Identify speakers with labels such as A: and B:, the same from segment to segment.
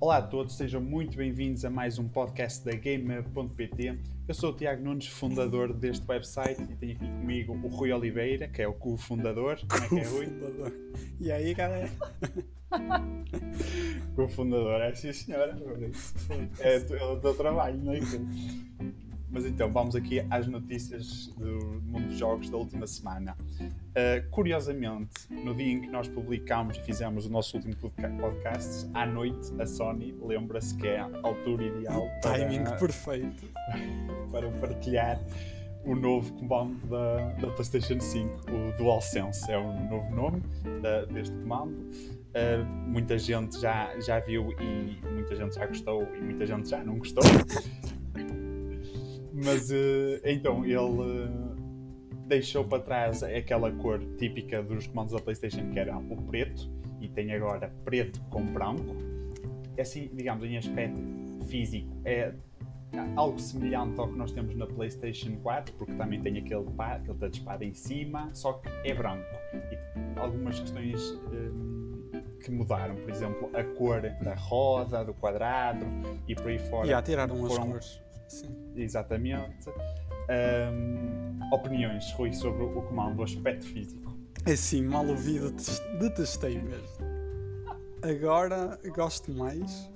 A: Olá a todos, sejam muito bem-vindos a mais um podcast da Gamer.pt. Eu sou o Tiago Nunes, fundador deste website, e tenho aqui comigo o Rui Oliveira, que é o co-fundador. Como é que é, Rui?
B: E aí, galera?
A: Co-fundador, é sim, senhora. É, é o teu trabalho, não é? Mas então, vamos aqui às notícias do mundo dos jogos da última semana. Uh, curiosamente, no dia em que nós publicámos e fizemos o nosso último podcast, à noite a Sony lembra-se que é a altura ideal
B: para, timing perfeito
A: para partilhar o novo comando da, da PlayStation 5, o DualSense. É o novo nome da, deste comando. Uh, muita gente já, já viu e muita gente já gostou e muita gente já não gostou. Mas uh, então ele deixou para trás aquela cor típica dos comandos da PlayStation, que era o preto, e tem agora preto com branco. É assim, digamos, em aspecto físico, é algo semelhante ao que nós temos na PlayStation 4, porque também tem aquele, aquele touchpad em cima, só que é branco. E algumas questões um, que mudaram, por exemplo, a cor da roda, do quadrado e por aí fora.
B: E a tiraram foram... as cores
A: Sim. Exatamente. Um, opiniões, Rui, sobre o comando, o aspecto físico.
B: É sim, mal ouvido, detestei mesmo. Agora gosto mais,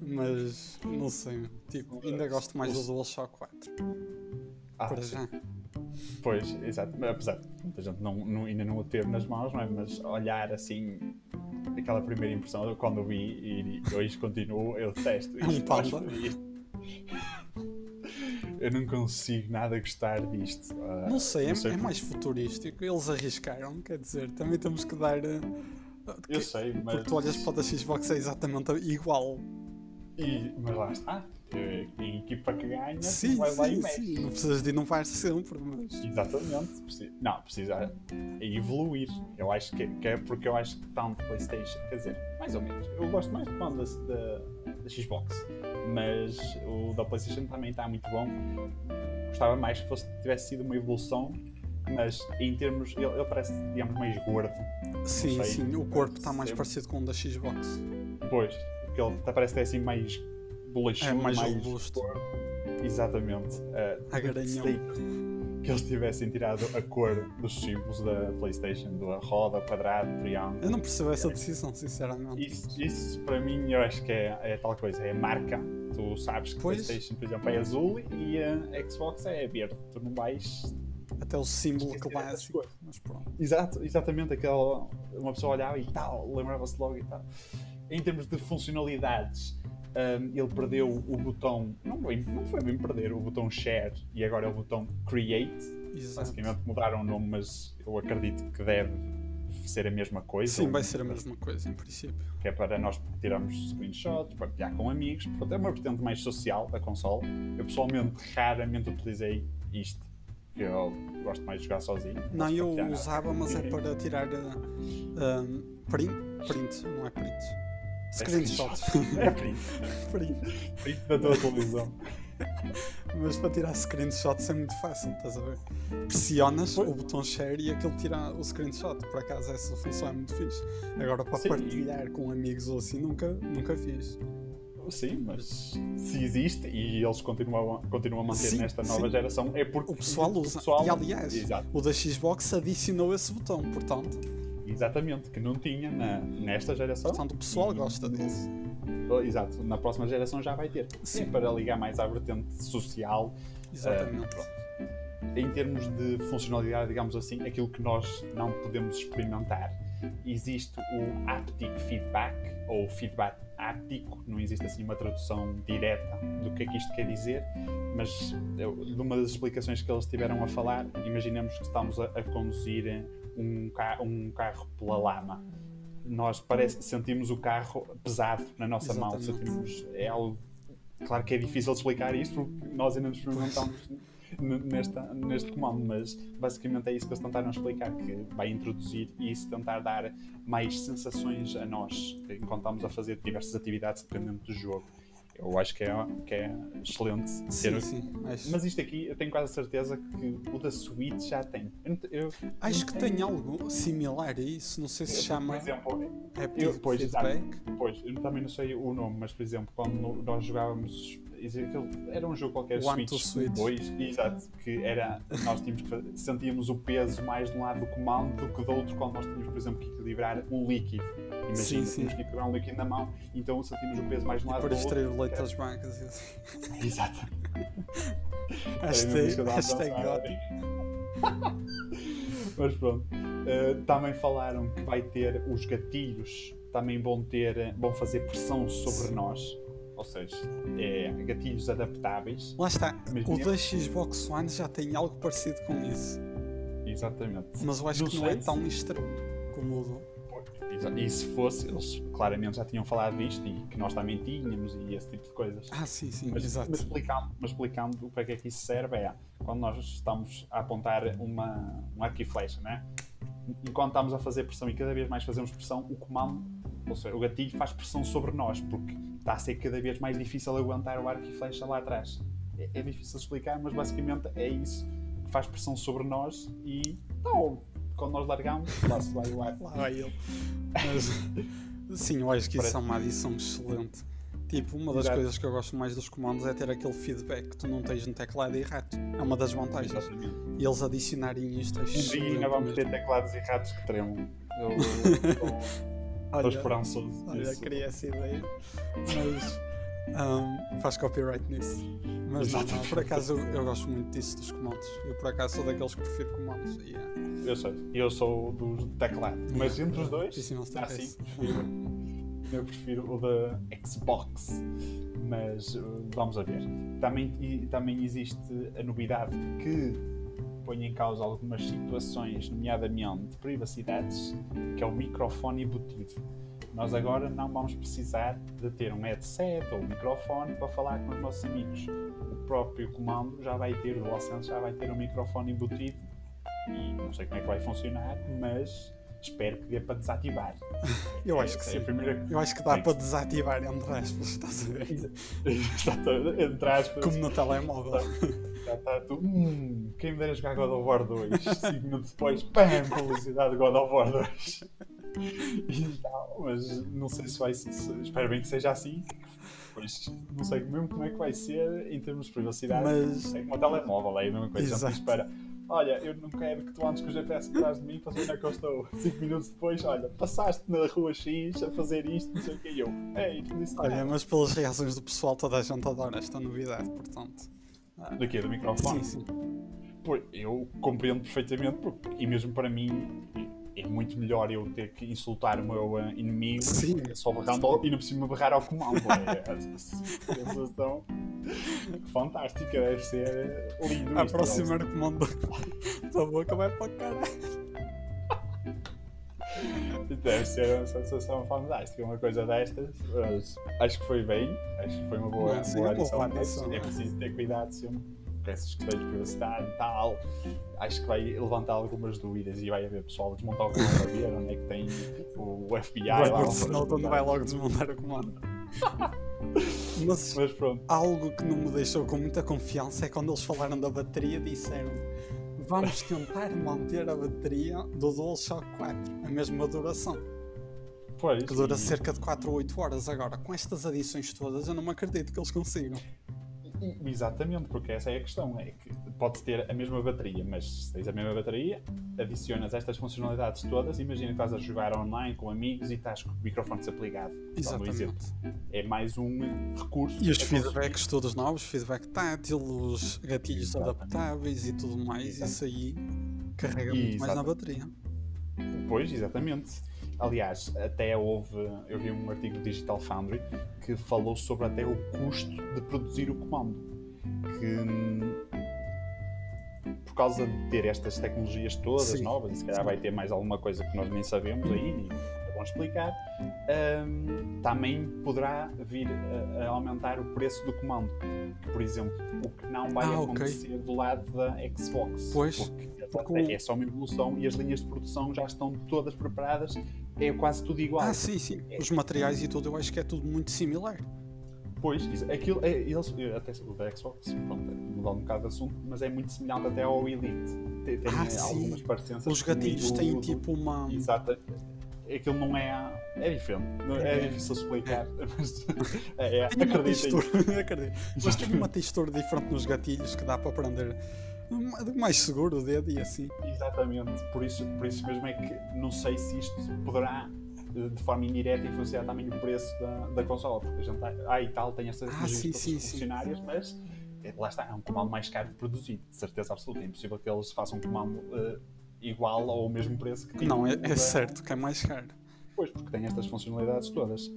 B: mas não sei. Tipo, ainda gosto mais do DualShock 4. Ah, Para já.
A: Pois, exato. Apesar de muita gente não, não, ainda não o ter nas mãos, não é? Mas olhar assim, aquela primeira impressão, quando vi e hoje continuo, eu testo.
B: É um panda
A: eu não consigo nada gostar disto. Uh,
B: não sei, não é, sei é, mais futurístico. Eles arriscaram, quer dizer, também temos que dar. Uh,
A: eu sei, mas.
B: Porque tu olhas para o da Xbox é exatamente igual.
A: E, mas lá está. A equipa que ganha
B: sim, vai sim, lá e mexe. Sim. Não precisas de inovar sempre, mas.
A: Exatamente. Não, precisa evoluir. Eu acho que, que é porque eu acho que tanto PlayStation, quer dizer, mais ou menos. Eu gosto mais do comando da, da Xbox mas o da PlayStation também está muito bom. Gostava mais que fosse, tivesse sido uma evolução, mas em termos. Ele, ele parece, digamos, mais gordo.
B: Sim, sei, sim, o corpo está mais parecido com o da Xbox.
A: Pois, porque ele parece ter assim mais
B: bolachudo, é, mais, mais robusto.
A: Exatamente. Uh,
B: a garanhão
A: que eles tivessem tirado a cor dos símbolos da PlayStation, da roda, quadrado, triângulo.
B: Eu não percebo essa decisão, sinceramente.
A: Isso, isso para mim eu acho que é, é tal coisa, é marca. Tu sabes que pois. PlayStation, por exemplo, é azul e a Xbox é verde. Tu não vais.
B: Até o símbolo clássico. Mas pronto.
A: Exato, exatamente aquela. Uma pessoa olhava e tal, lembrava-se logo e tal. Em termos de funcionalidades, um, ele perdeu o botão, não, não foi bem perder, o botão share e agora é o botão create. Exato. Basicamente mudaram o nome, mas eu acredito que deve ser a mesma coisa.
B: Sim, vai ser a mesma coisa, em princípio.
A: Que é para nós tirarmos screenshots, partilhar com amigos, portanto é uma vertente mais social da console. Eu pessoalmente raramente utilizei isto, eu gosto mais de jogar sozinho.
B: Não, eu usava, mas é para tirar uh, um, print, print, não é print Screenshot.
A: É print. print. Print da tua televisão.
B: Mas para tirar screenshots é muito fácil, estás a ver? Pressionas Foi? o botão share e aquele tira o screenshot. Por acaso essa função é muito fixe. Agora para Sim. partilhar com amigos ou assim nunca, nunca fiz.
A: Sim, mas se existe e eles continuam, continuam a manter sim, nesta nova sim. geração é porque
B: o pessoal usa. O pessoal... E aliás, Exato. o da Xbox adicionou esse botão, portanto
A: Exatamente, que não tinha na, nesta geração.
B: Portanto, o pessoal gosta disso.
A: Oh, exato, na próxima geração já vai ter. Sim, para ligar mais à vertente social.
B: Exatamente.
A: Uh, em termos de funcionalidade, digamos assim, aquilo que nós não podemos experimentar. Existe o haptic feedback, ou feedback áptico, não existe assim uma tradução direta do que é que isto quer dizer, mas eu, de uma das explicações que eles tiveram a falar, imaginemos que estamos a, a conduzir um, ca um carro pela lama. Nós parece, sentimos o carro pesado na nossa Exatamente. mão. Sentimos, é algo, claro que é difícil explicar isto, porque nós ainda nos experimentamos nesta, neste comando, mas basicamente é isso que eles tentaram explicar, que vai introduzir isso, tentar dar mais sensações a nós enquanto estamos a fazer diversas atividades dependendo do jogo. Eu acho que é, que é excelente
B: sim, sim, acho.
A: Mas isto aqui, eu tenho quase a certeza que o da Switch já tem. Eu, eu,
B: acho que tem algo similar a isso, não sei se
A: eu,
B: chama.
A: Por exemplo,
B: é
A: eu, pois,
B: feedback.
A: Pois, eu também não sei o nome, mas por exemplo, quando nós jogávamos era um jogo qualquer
B: One
A: Switch,
B: Switch
A: 2, exato, que era, nós tínhamos que sentíamos o peso mais de um lado do comando do que do outro quando nós tínhamos, por exemplo, que equilibrar um líquido. Imagina,
B: Sim, sim.
A: tínhamos que equilibrar um líquido na mão, então sentimos o peso mais de um lado
B: Para extrair o leite das bancas assim.
A: Exato.
B: Hashtag, hashtag God.
A: Mas pronto. Uh, também falaram que vai ter os gatilhos, também vão ter, vão fazer pressão sobre
B: Sim.
A: nós. Ou seja, é, gatilhos adaptáveis.
B: Lá está,
A: Mas
B: o da Xbox One já tem algo parecido com isso.
A: Exatamente.
B: Mas eu acho
A: Não
B: que não é tão extremo como o do.
A: E se fosse, eles claramente já tinham falado disto e que nós também tínhamos e esse tipo de coisas.
B: Ah, sim, sim,
A: Mas,
B: exato.
A: mas explicando, mas explicando para que é que isso serve, é quando nós estamos a apontar uma, um arco e flecha, né? enquanto estamos a fazer pressão e cada vez mais fazemos pressão, o comando, ou seja, o gatilho faz pressão sobre nós, porque está a ser cada vez mais difícil aguentar o arco e flecha lá atrás. É, é difícil explicar, mas basicamente é isso que faz pressão sobre nós e então, quando nós largamos, lá se vai o.
B: Lá vai ele. Mas, sim, eu acho que isso é uma adição excelente. Tipo, uma das
A: Exato.
B: coisas que eu gosto mais dos comandos é ter aquele feedback que tu não tens no teclado e rato. É uma das vantagens. E eles adicionarem isto é
A: Um dia ainda vamos ter teclados e ratos que tremam. Eu estou esperançoso.
B: olha, queria essa ideia. Mas ahm, faz copyright nisso. Mas não, não, por acaso eu, eu gosto muito disso dos comandos. Eu por acaso sou daqueles que prefiro comandos. E, é-
A: Eu sei, eu sou do teclado. Mas entre os dois,
B: se
A: ah, sim, prefiro, eu prefiro o da Xbox. Mas uh, vamos a ver. Também, e, também existe a novidade que põe em causa algumas situações, nomeadamente de privacidades, que é o microfone embutido. Nós agora não vamos precisar de ter um headset ou um microfone para falar com os nossos amigos. O próprio comando já vai ter, o DualSense já vai ter um microfone embutido e não sei como é que vai funcionar, mas espero que dê para desativar.
B: Eu acho que
A: é
B: sim.
A: primeira...
B: Eu acho que dá
A: Sim.
B: para desativar entre aspas, estás a ver?
A: Entre aspas,
B: Como no telemóvel.
A: já está tudo. Hum, quem me dera jogar God of War 2, 5 minutos depois, PAM! Publicidade de God of War 2. E tal, mas não sei se vai ser. se- Espero bem que seja assim. Pois não sei mesmo como é que vai ser em termos de privacidade.
B: Mas-
A: Sei como o telemóvel, é a mesma coisa.
B: Exato.
A: espera. Olha, eu não quero que tu andes com o GPS atrás de mim para saber onde é que eu estou. 5 minutos depois, olha, passaste na rua X a fazer isto, não sei o que e eu. Ei, tu disse
B: Olha, mas pelas reações do pessoal, toda a gente adora esta novidade, portanto. ah,
A: Daqui do microfone.
B: Sim, sim.
A: Eu compreendo perfeitamente, porque, e mesmo para mim é muito melhor eu ter que insultar o meu eh, inimigo
B: Sim.
A: só berrando ao- e não preciso me berrar ao comando. É, a sensação fantástica, deve ser lindo.
B: A
A: isto,
B: próxima comando da boca vai para o caralho.
A: Deve ser uma sensação fantástica, uma coisa destas. Mas acho que foi bem, acho que foi uma boa,
B: Não, sim,
A: boa
B: uma
A: adição. É preciso ter cuidado sempre essas questões de privacidade e tal. Acho que vai levantar algumas dúvidas e vai haver pessoal a desmontar o comando a ver onde é que tem o FBI
B: Edward
A: lá
B: Snowden
A: fora.
B: vai logo desmontar o comando. Mas
A: Mas pronto,
B: algo que não me deixou com muita confiança é quando eles falaram da bateria disseram vamos tentar manter a bateria do DualShock 4, a mesma duração,
A: pois.
B: que dura cerca de 4 ou 8 horas. Agora, com estas adições todas, eu não me acredito que eles consigam.
A: Exatamente, porque essa é a questão. É que pode ter a mesma bateria, mas se tens a mesma bateria, adicionas estas funcionalidades todas. Imagina que estás a jogar online com amigos e estás com o microfone desapligado.
B: Exatamente.
A: É mais um recurso.
B: E os feedbacks todos novos, feedback tátil, os gatilhos
A: Exatamente.
B: adaptáveis e tudo mais,
A: Exato.
B: isso aí carrega muito mais na bateria.
A: Pois, exatamente. Aliás, até houve, eu vi um artigo do Digital Foundry que falou sobre até o custo de produzir o comando. Que hum, por causa de ter estas tecnologias todas
B: Sim.
A: novas, e se calhar vai ter mais alguma coisa que nós nem sabemos aí, é bom explicar, hum, também poderá vir a, a aumentar o preço do comando. Que, por exemplo, o que não vai
B: Ah,
A: acontecer do lado da Xbox.
B: Pois,
A: porque
B: porque
A: é só uma evolução e as linhas de produção já estão todas preparadas, é quase tudo igual.
B: Ah, sim, sim. Os materiais e tudo, eu acho que é tudo muito similar.
A: Pois, isso- aquilo, é, eles, até o da Xbox, pronto, mudar um bocado de assunto, mas é muito semelhante até ao Elite. Tem, tem
B: Ah,
A: eh,
B: sim.
A: algumas parecenças.
B: Os gatilhos têm
A: o-
B: tipo uma.
A: Exato. Aquilo não é. É diferente. Não- É,
B: É.
A: difícil explicar. Mas é, é,
B: Tem uma textura, acredito. Mas tem uma textura diferente nos gatilhos que dá para prender mais seguro o dedo e assim.
A: Exatamente. Por isso, por isso mesmo é que não sei se isto poderá eh, de forma indireta influenciar também o preço da, da consola. Porque a gente ah, e tal tem estas
B: Ah, sim, sim, sim.
A: funcionárias, mas eh, lá está, é um comando mais caro de produzir, de certeza absoluta. É impossível que eles façam um comando eh, igual ao mesmo preço que tinham
B: Não, é,
A: o da-
B: é certo que é mais caro.
A: Pois, porque tem estas funcionalidades todas. Uh,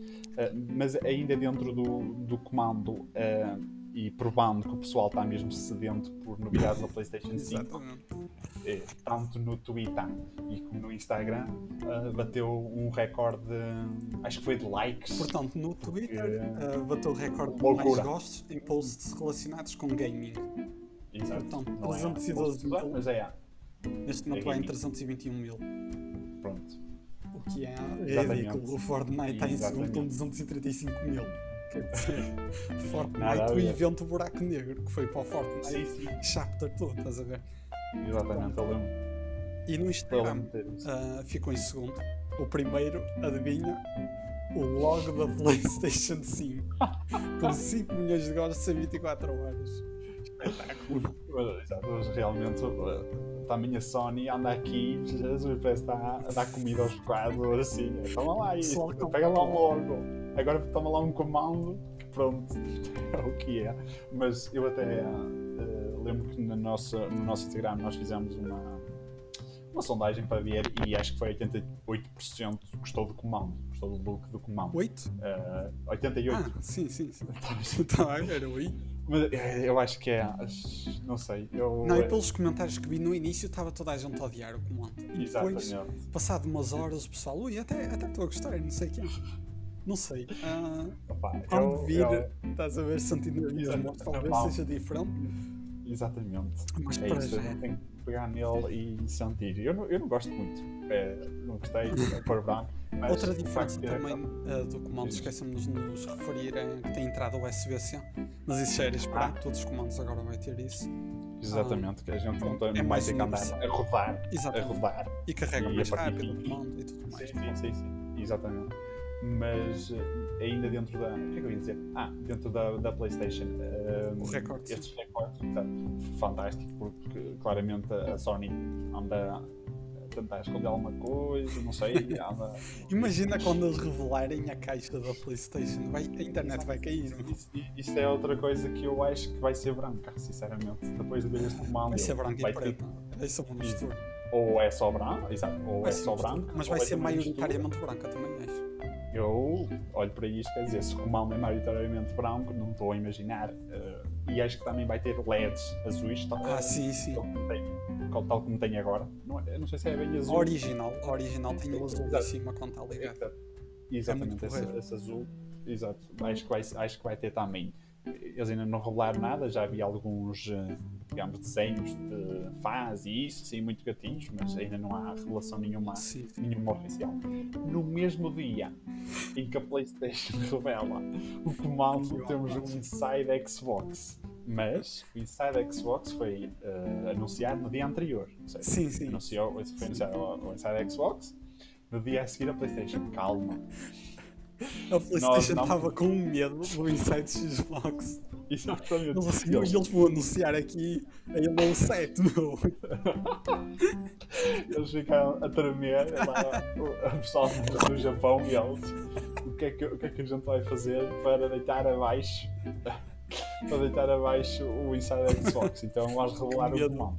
A: mas ainda dentro do, do comando uh, e provando que o pessoal está mesmo sedento por novidades da PlayStation 5,
B: Exatamente.
A: eh, tanto no Twitter e como no Instagram, uh, bateu um recorde, de- acho que foi de likes.
B: Portanto, no Twitter
A: Porque-
B: uh, bateu o recorde de mais gostos em posts relacionados com gaming.
A: Exato.
B: portanto,
A: Não é
B: 312
A: posto,
B: mil.
A: mas é,
B: Neste momento vai em 321 mil.
A: pronto.
B: O que é ridículo. O Fortnite está em segundo com
A: Exatamente.
B: 235 mil. Fortnite, o evento Buraco Negro, que foi para o Fortnite
A: Sim, sim.
B: Chapter todo, estás a ver?
A: Exatamente, eu lembro.
B: E no Instagram ah, ficou em segundo. O primeiro, adivinha? O logo da PlayStation 5. com 5 milhões de gostos em 24 horas. Espetáculo.
A: Realmente uh, também a Sony anda aqui, Jesus, parece que está a dar comida aos quadros, assim, toma lá isso,
B: com-
A: pega lá um logo, agora toma lá um comando, que pronto, é o que é. Mas eu até uh, lembro que na nossa, no nosso Instagram nós fizemos uma, uma sondagem para ver e acho que foi 88% gostou do comando, gostou do look do comando.
B: 8?
A: Uh, 88%.
B: Ah, sim, sim, sim. Estava a ver, 8.
A: Mas eh, eu acho que é, não sei, eu...
B: Não, e pelos comentários que vi no início estava toda a gente a odiar o comando. E depois,
A: Exatamente.
B: passado umas horas, o pessoal, ui, até até estou a gostar, não sei o quê. Não sei. Ah,
A: Opa,
B: quando
A: eu-
B: vir,
A: eu-
B: estás a ver, sentir mesmo,
A: Exato.
B: talvez
A: Mal.
B: seja diferente.
A: Exatamente.
B: Mas
A: É
B: para
A: isso,
B: já.
A: a gente tem que pegar nele e sentir. Eu não, eu não gosto muito. É, não gostei de pôr branco. Mas
B: Outra diferença
A: ter
B: também ah, do comando, esquecemos de nos referir, é que tem entrada USB-C. Mas isso já era esperado,
A: Ah.
B: todos os comandos agora vai ter isso.
A: Exatamente, que a gente não, tem,
B: É mais
A: ter que andar a rodar. A
B: Exatamente.
A: rodar.
B: E carrega
A: E
B: mais
A: a
B: rápido o comando e tudo mais.
A: Sim, sim, sim, sim. Exatamente. Mas eh, ainda dentro da. O que é que eu ia dizer? Ah, dentro da, da PlayStation. eh,
B: O recorde.
A: Estes recordes, exato. fantástico, porque claramente a Sony anda a tentar esconder alguma coisa, não sei. Anda,
B: Imagina quando eles revelarem a caixa da PlayStation. Vai, a internet vai cair. meu.
A: Isso, isso é outra coisa que eu acho que vai ser branca, sinceramente. Depois de ver este comando,
B: Vai ser branco
A: vai
B: e
A: ter-
B: preto. Vai ser uma mistura.
A: ou é só branco, exato, ou
B: Vai
A: é só branco,
B: Mas vai
A: é
B: ser maioritariamente branca também, acho.
A: Eu olho para isto, quer dizer, se o comando é maioritariamente branco, não estou a imaginar. eh, e acho que também vai ter LEDs azuis, tal,
B: Ah, sim, sim.
A: tal como tem, tal- tal como tem agora. Não, é- não sei se é bem azul.
B: original, original tem o azul em
A: Exato.
B: cima quando está ligado.
A: Exato. Exatamente,
B: muito
A: esse, esse azul. Exato. Acho que, vai, acho que vai ter também. Eles ainda não revelaram nada, já vi alguns, eh, digamos, desenhos de faz e isso, sim, muito gatinhos, mas ainda não há revelação nenhuma,
B: Sim.
A: nenhuma oficial. No mesmo dia em que a PlayStation revela o comando, temos um Inside Xbox. Mas o Inside Xbox foi eh, anunciado no dia anterior. Seja,
B: Sim, sim.
A: anunciou, foi anunciado o Inside Xbox. No dia a seguir a PlayStation, calma.
B: A PlayStation
A: não-
B: estava com medo do Inside Xbox.
A: Exatamente.
B: Eles assim,
A: Eles-
B: "Ui, eles vão anunciar aqui a Halo 7, meu.
A: Eles ficaram a tremer lá, o pessoal do Japão e eles. O que, é que, o que é que a gente vai fazer para deitar abaixo para deitar abaixo o Inside Xbox? Então vamos revelar o comando.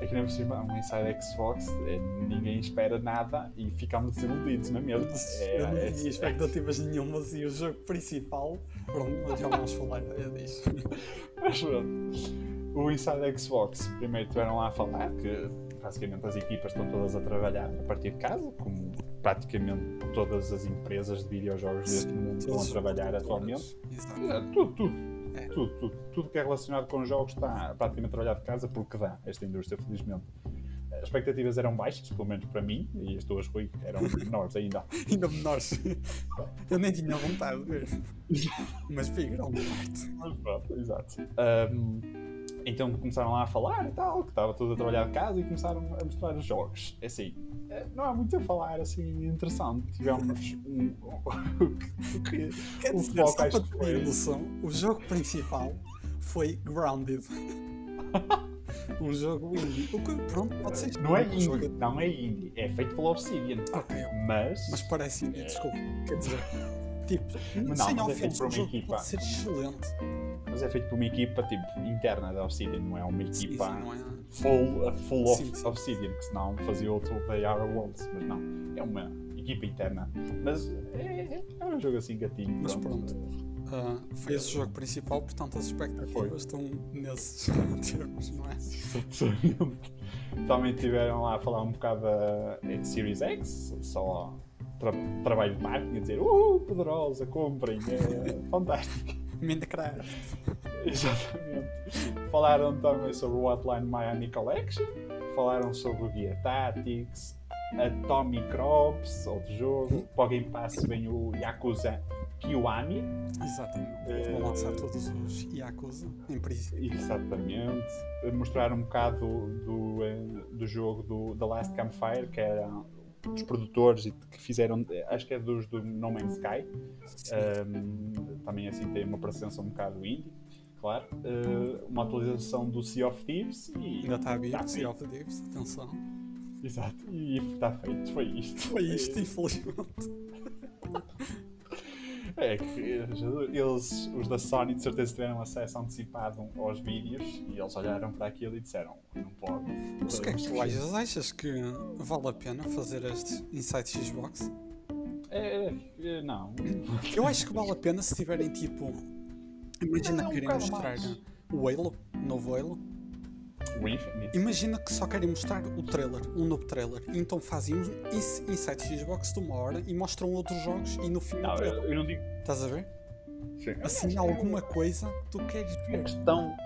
A: Na por cima, um Inside Xbox, eh, ninguém espera nada e ficamos desiludidos, não é mesmo? É,
B: Eu não
A: é-
B: tinha expectativas nenhumas e o jogo principal. Pronto, já vamos falar é disso.
A: Mas pronto. O Inside Xbox, primeiro tiveram lá a falar que basicamente as equipas estão todas a trabalhar a partir de casa, como praticamente todas as empresas de videojogos deste mundo estão a trabalhar atualmente.
B: Exato.
A: É, Tudo, tudo.
B: É.
A: Tudo, tudo. Tudo que é relacionado com jogos está praticamente a trabalhar de casa porque dá esta indústria, felizmente. Eh, expectativas eram baixas, pelo menos para mim, e as tuas, Rui, eram menores ainda.
B: Ainda menores. Eu nem tinha vontade de ver. Mas vi grande parte.
A: Mas pronto, exato. Um, então começaram lá a falar e tal, que estava tudo a trabalhar de casa e começaram a mostrar os jogos. É assim, eh, não há muito a falar assim interessante. Tivemos um. o que
B: Quer
A: o
B: dizer,
A: foco
B: só
A: acho
B: para
A: que
B: ter
A: foi.
B: noção, o jogo principal foi Grounded. um jogo indie. O que, pronto, pode ser.
A: Não é
B: um jogo-
A: indie, não é indie, é feito pela Obsidian.
B: Ok,
A: Mas.
B: mas parece indie, desculpa. Quer dizer, tipo,
A: Mas
B: sem
A: não, mas é feito por uma equipa.
B: pode ser excelente.
A: Mas é feito por uma equipa tipo interna da Obsidian, não é uma
B: Sim, sim,
A: equipa
B: não é?
A: full, full of
B: Sim, sim.
A: Obsidian, que senão fazia outro They Are Worlds, mas não, é uma equipa interna. Mas é, é um jogo assim gatinho.
B: Mas pronto. Ah, foi esse o jogo principal, portanto as
A: Foi.
B: expectativas estão nesses termos, não é?
A: Também tiveram lá a falar um bocado da Series X, só tra trabalho de marketing, a dizer uh, poderosa, comprem, é fantástico.
B: Minecraft.
A: Exatamente. Falaram também sobre o Hotline Miami Collection, falaram sobre o Gear Tactics, Atomic Crops, outro jogo, para o Game Pass vem o Yakuza Kiwami,
B: Exatamente.
A: Eh,
B: Vou lançar todos os Yakuza, em princípio.
A: exatamente. Mostraram um bocado do, do, eh, do jogo do The Last Campfire, que era dos produtores e que fizeram, acho que é dos do No Man's Sky. Um, também assim tem uma presença um bocado indie, claro. Uh, uma atualização do Sea of Thieves e.
B: Ainda está a vir,
A: Tá
B: Sea of Thieves, atenção.
A: Exato, e está feito, foi isto.
B: Foi isto, infelizmente.
A: É que eles, os da Sony, de certeza tiveram acesso antecipado aos vídeos e eles olharam para aquilo e disseram: não pode.
B: Mas o que é que tu achas? Achas que vale a pena fazer este Inside Xbox?
A: É, é, não.
B: Eu acho que vale a pena se tiverem tipo. Imagina
A: É um
B: que querem mostrar
A: mais.
B: o Halo, o novo Halo.
A: O Infinite.
B: Imagina que só querem mostrar o trailer, um novo trailer. Então fazem um ins- Inside Xbox de uma hora e mostram outros jogos e no fim o
A: Não, eu,
B: trailer.
A: eu não digo.
B: Estás a ver?
A: Sim.
B: Assim, alguma coisa que tu queres
A: A
B: ver.
A: questão,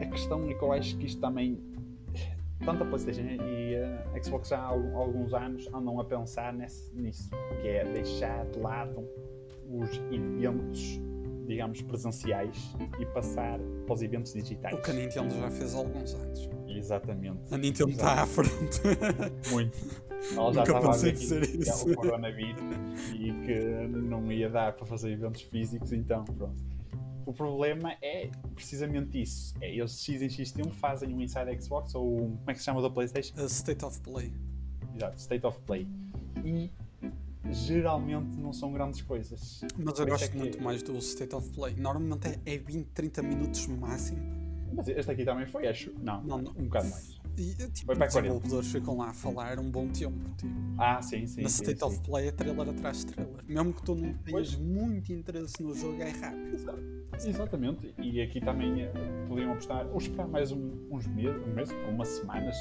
A: a questão é que eu acho que isto também. Tanto a PlayStation e a Xbox já há al- alguns anos andam a pensar nesse- nisso, que é deixar de lado os eventos, digamos, presenciais e passar para os eventos digitais.
B: O que a Nintendo já fez há alguns anos.
A: Exatamente.
B: A Nintendo está à frente.
A: Muito. Ela já
B: Nunca
A: estava a ver que
B: isso.
A: o coronavírus e que não ia dar para fazer eventos físicos, então pronto. O problema é precisamente isso. É eles X em X tempo fazem um Inside Xbox ou um, como é que se chama da Playstation?
B: A State of Play.
A: Exato, State of Play. E geralmente não são grandes coisas.
B: Mas eu
A: isso é
B: gosto
A: que-
B: muito mais do State of Play. Normalmente é- é 20, 30 minutos máximo.
A: Mas este aqui também foi, acho. Não,
B: Não, não.
A: um bocado mais.
B: E tipo,
A: Foi para
B: os
A: 40.
B: desenvolvedores ficam lá a falar um bom tempo. Tipo.
A: Ah, sim, sim.
B: Na
A: sim,
B: State
A: sim.
B: of Play é trailer atrás de trailer. Mesmo que tu não
A: Pois.
B: tenhas muito interesse no jogo, é rápido.
A: Exato. Exatamente. E aqui também eh, podiam apostar ou esperar mais um- uns meses, um mês, umas semanas.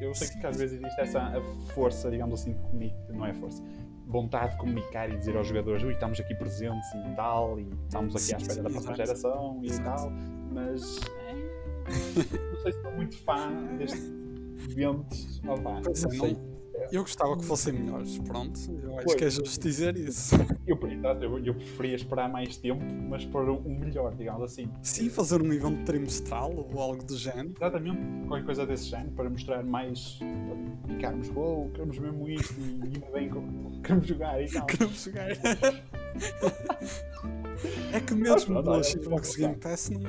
A: Eu sei
B: Sim.
A: que às vezes existe essa força, digamos assim, de comunicar, não é força, vontade de comunicar e dizer aos jogadores, ui, estamos aqui presentes e tal, e estamos aqui à espera da próxima geração e tal, mas eh, não sei se estou muito fã deste evento. Opa, não-
B: Eu gostava que fossem melhores, pronto. Eu acho
A: Pois.
B: que é justo dizer isso.
A: Eu, exato, eu, eu preferia esperar mais tempo, mas para um melhor, digamos assim.
B: Sim, fazer um evento trimestral ou algo do género.
A: Exatamente, qualquer coisa desse género para mostrar mais. para ficarmos, oh, queremos mesmo isto e ainda bem que queremos jogar e tal.
B: Queremos jogar. é que mesmo
A: pronto,
B: no Xbox Game Pass não,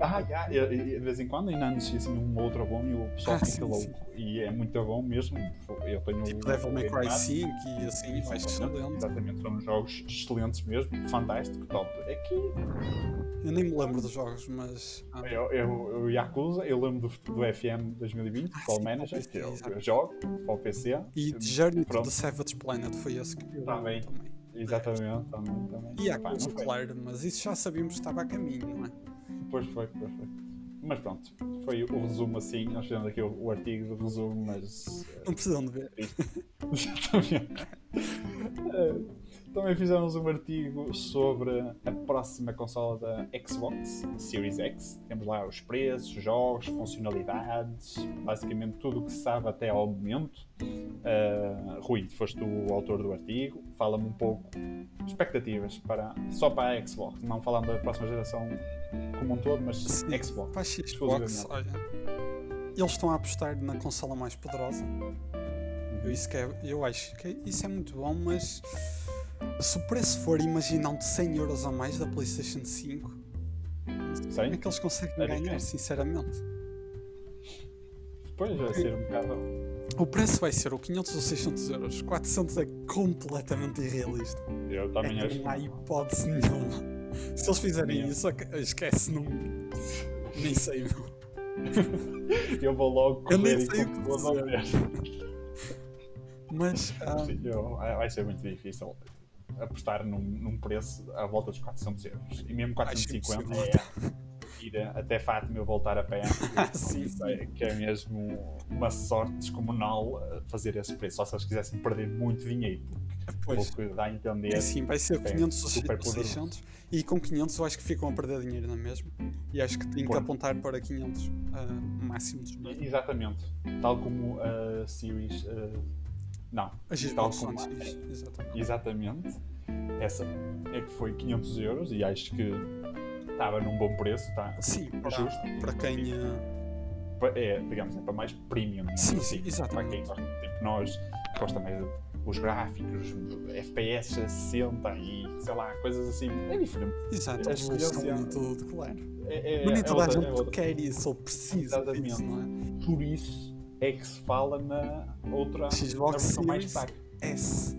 A: Ah, já, e- e- de vez em quando ainda anuncia assim um ou outro bom e o pessoal
B: Ah,
A: fica
B: sim,
A: louco.
B: sim.
A: E é muito bom mesmo. Eu tenho
B: Tipo Devil May Cry
A: Game Pass.
B: 5 e assim, vai excelente.
A: Exatamente, são jogos excelentes mesmo, fantástico, top. Aqui,
B: Eu nem me lembro dos jogos, mas. ah,
A: eu, eu, eu Yakuza, eu lembro do, do FM 2020,
B: Ah, sim,
A: Manager, que eu, eu jogo, para o PC.
B: E Journey to
A: Pronto.
B: the Savage Planet foi esse que eu
A: Tá bem.
B: também.
A: Exatamente, também. também.
B: E a
A: Pá,
B: claro, mas isso já sabíamos que estava a caminho, não é?
A: Pois foi, pois foi. Mas pronto, foi o resumo assim. Nós fizemos aqui o, o artigo de resumo, mas.
B: Não precisam de ver.
A: eh, Exatamente. Eh, Também fizemos um artigo sobre a próxima consola da Xbox Series X. Temos lá os preços, jogos, funcionalidades, basicamente tudo o que se sabe até ao momento. Uh, Rui, foste o autor do artigo. Fala-me um pouco expectativas para, só para a Xbox, não falando da próxima geração como um todo, mas Sim, Xbox.
B: Para Xbox, olha, eles estão a apostar na consola mais poderosa. Uhum. Isso que é, eu acho que isso é muito bom, mas se o preço for, imaginando 100 euros a mais da PlayStation 5, como é que eles conseguem Era ganhar, que... sinceramente?
A: Depois vai ser um bocado.
B: O preço vai ser o 500 ou 600 euros. 400 é completamente irrealista.
A: Eu também
B: é
A: acho.
B: Não há hipótese nenhuma. Se eles fizerem isso, esquece, não. Nem sei, meu.
A: Eu vou logo correr
B: eu nem sei
A: o que
B: Mas. Um...
A: Sim, eu, vai ser muito difícil apostar num, num, preço à volta dos 400 euros. E mesmo 450 é até Fátima voltar a pé.
B: sim,
A: é, que é mesmo uma sorte descomunal fazer esse preço. Só se eles quisessem perder muito dinheiro. Pois. que dá a entender.
B: É sim, vai ser 500 ou 600. E com 500 eu acho que ficam a perder dinheiro, não é mesmo? E acho que tem que apontar para 500 uh, máximo dos
A: Exatamente. Tal como a uh, Series. Uh, não.
B: A Xbox como,
A: exatamente. exatamente. Essa é que foi 500 euros e acho que estava num bom preço, tá?
B: Sim, para, justo. para quem. Uh...
A: É, digamos, é para mais premium.
B: Sim, assim, sim, exatamente.
A: Para quem gosta, tipo nós, gosta mais os gráficos, FPS a 60 e sei lá, coisas assim. É diferente.
B: Exato, a experiência e tudo, claro.
A: É, é,
B: nem
A: é
B: toda a gente é quer isso ou precisa disso, não é?
A: Por isso é que se fala na outra
B: Xbox
A: na mais.
B: S.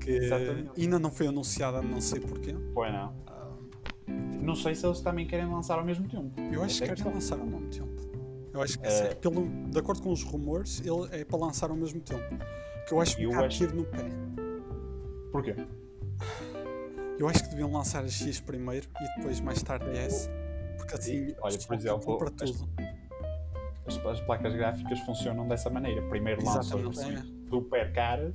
B: Que Exatamente. ainda não foi anunciada, não sei porquê.
A: Pois não. Não sei se eles também querem lançar ao mesmo tempo.
B: Eu acho que querem lançar ao mesmo tempo. Eu acho que, é, pelo, de acordo com os rumores, ele é para lançar ao mesmo tempo. Que eu acho que um acho... tiro no pé.
A: Porquê?
B: Eu acho que deviam lançar a X primeiro e depois mais tarde a S. Porque assim,
A: olha, por exemplo,
B: para tudo.
A: As, as, placas gráficas funcionam dessa maneira. Primeiro lançam é. Super caras,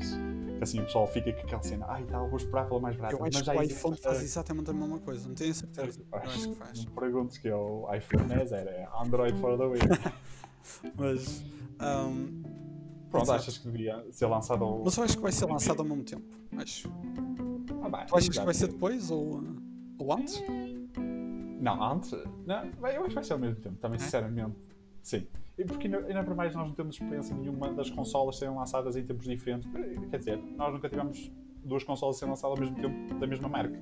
A: que assim o pessoal fica com aquela cena, ai tal, vou esperar pela mais barata.
B: Eu acho Mas que o iPhone faz exatamente a mesma coisa, não tenho certeza. Eu acho que faz.
A: Não perguntes que é o iPhone S, era Android for the win.
B: Mas. Um,
A: Pronto, Exato. achas que deveria ser lançado ao...
B: Mas eu acho que vai ser lançado ao mesmo tempo. Acho.
A: Ah, bem,
B: tu achas que vai ser depois ou, ou antes?
A: Não, antes. Não, eu acho que vai ser ao mesmo tempo, também, é? sinceramente. Sim. E porque ainda, ainda para mais nós não temos experiência nenhuma das consolas serem lançadas em tempos diferentes. Quer dizer, nós nunca tivemos duas consolas serem lançadas ao mesmo tempo da mesma marca.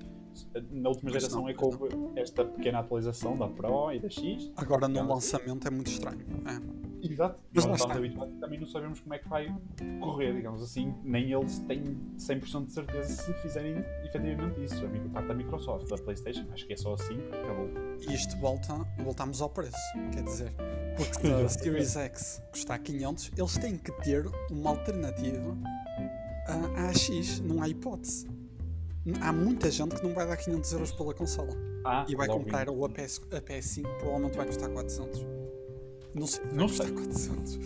A: Na última pois geração não, é que houve esta pequena atualização da Pro e da X.
B: Agora no lançamento é muito estranho. É.
A: Exato, mas estamos habituados e também não sabemos como é que vai correr, digamos assim. Nem eles têm 100% de certeza se fizerem efetivamente isso. A parte da Microsoft, da PlayStation, acho que é só assim, acabou.
B: E isto volta, voltamos ao preço, quer dizer, porque se a Series X custar 500, eles têm que ter uma alternativa à X, não há hipótese. Há muita gente que não vai dar 500 euros pela consola
A: ah,
B: e vai comprar ou a, PS, a PS5, provavelmente vai custar 400. Não sei.
A: Não sei.
B: 400. Uh...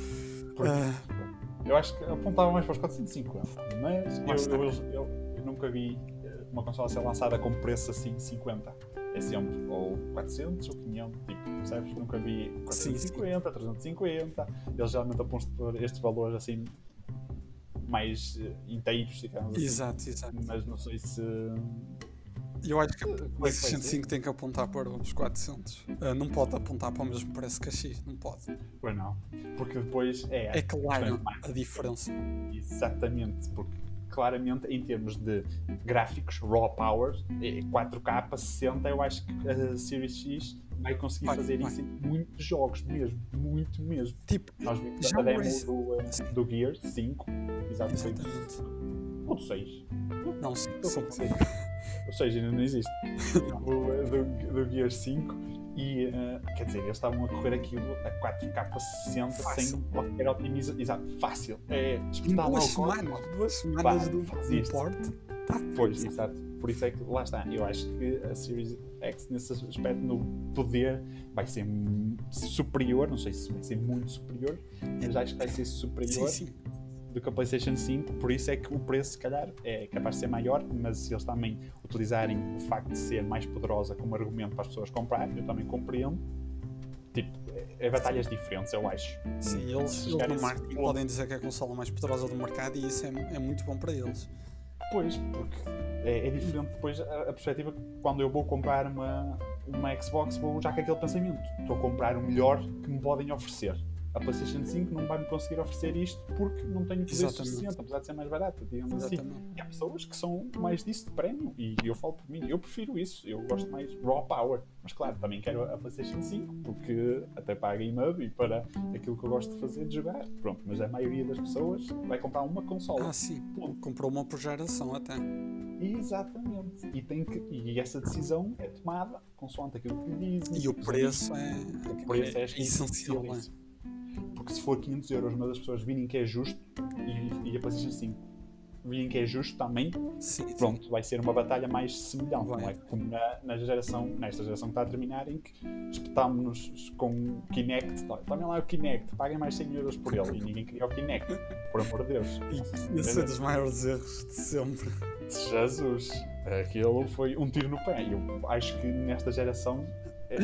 A: Eu acho que apontava mais para os 450, mas eu, eu, eu, eu, nunca vi eh, uma consola ser lançada com preço assim 50. É sempre ou 400 ou 500, tipo, percebes? Nunca vi 450, sim, sim. 350. Eles geralmente apostam por estes valores assim mais uh, inteiros, digamos assim.
B: Exato, exato.
A: Mas não sei se
B: eu acho que a PlayStation 5 tem que apontar para os 400. Uh, ah, não pode apontar para o mesmo preço que a X, não pode.
A: Pois não. Porque depois é.
B: É claro a diferença.
A: Exatamente, porque claramente em termos de gráficos, raw power, 4K 60, eu acho que a Series X vai conseguir vai, fazer vai. isso em muitos jogos mesmo, muito mesmo.
B: Tipo,
A: nós vimos a demo do, uh, do Gear 5, exatamente. Ou 6.
B: Não, 5, 5, 5.
A: Ou seja, ainda não existe. do, do, do Gear 5. E uh, quer dizer, eles estavam a correr aquilo a 4K 60 fácil. sem qualquer otimização. Exato, fácil. É
B: espetar duas semanas, duas semanas do, do porte.
A: Tá. Pois, exato. Por isso é que lá está. Eu acho que a Series X, nesse aspecto, no poder, vai ser superior. Não sei se vai ser muito superior, mas acho que vai ser superior.
B: Sim, sim
A: do que a PlayStation 5, por isso é que o preço, se calhar, é capaz de ser maior, mas se eles também utilizarem o facto de ser mais poderosa como argumento para as pessoas comprarem, eu também compreendo. Tipo, é, é batalhas diferentes, eu acho.
B: Sim, eles,
A: se
B: eles no marketing podem dizer que é a consola mais poderosa do mercado e isso é, é muito bom para eles.
A: Pois, porque é, é diferente depois a, a perspectiva que quando eu vou comprar uma, uma Xbox, vou já com aquele pensamento. Estou a comprar o melhor que me podem oferecer. A PlayStation 5 não vai me conseguir oferecer isto porque não tenho poder
B: Exatamente.
A: suficiente, apesar de ser mais barata, digamos assim.
B: Exatamente.
A: E há pessoas que são mais disso de prémio e eu falo por mim, eu prefiro isso, eu gosto mais raw power. Mas claro, também quero a PlayStation 5 porque até para a Game Hub e para aquilo que eu gosto de fazer de jogar. Pronto, mas a maioria das pessoas vai comprar uma consola.
B: Ah, sim.
A: Ponto.
B: Comprou uma por geração até.
A: Exatamente. E, tem que, e essa decisão é tomada consoante aquilo que dizem.
B: E o preço é,
A: O preço é,
B: essencial. não é?
A: Porque se for 500 euros, mas as pessoas virem que é justo e, e a PlayStation 5 virem que é justo também,
B: Sim, sim.
A: pronto, vai ser uma batalha mais semelhante,
B: Vai.
A: não é? Como na, na geração, nesta geração que está a terminar, em que espetámos-nos com Kinect. Tá, Também lá o Kinect, paguem mais 100 euros por ele. E ninguém queria o Kinect, por amor de Deus.
B: E esse é dos maiores erros de sempre.
A: Jesus, aquilo foi um tiro no pé. Eu acho que nesta geração,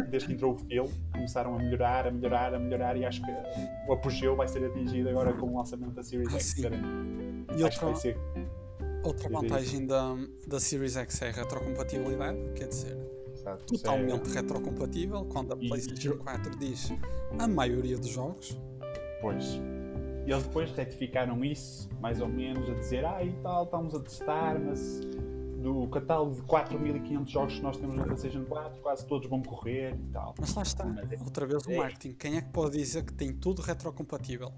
A: desde que entrou o Phil, começaram a melhorar, a melhorar, a melhorar e acho que o apogeu vai ser atingido agora com o lançamento da Series
B: Ah,
A: X.
B: sim. E
A: Acho que vai
B: outra,
A: ser.
B: outra vantagem da, da Series X é a retrocompatibilidade, quer dizer,
A: exato, é-
B: totalmente retrocompatível, quando a
A: E-
B: PlayStation 4 diz a maioria dos jogos.
A: Pois. Eles depois retificaram isso, mais ou menos, a dizer, ah, e tal, estamos a testar, mas do catálogo de 4.500 jogos que nós temos na PlayStation 4, quase todos vão correr e tal.
B: Mas lá está,
A: é-
B: outra vez o
A: é.
B: marketing. Quem é que pode dizer que tem tudo retrocompatível?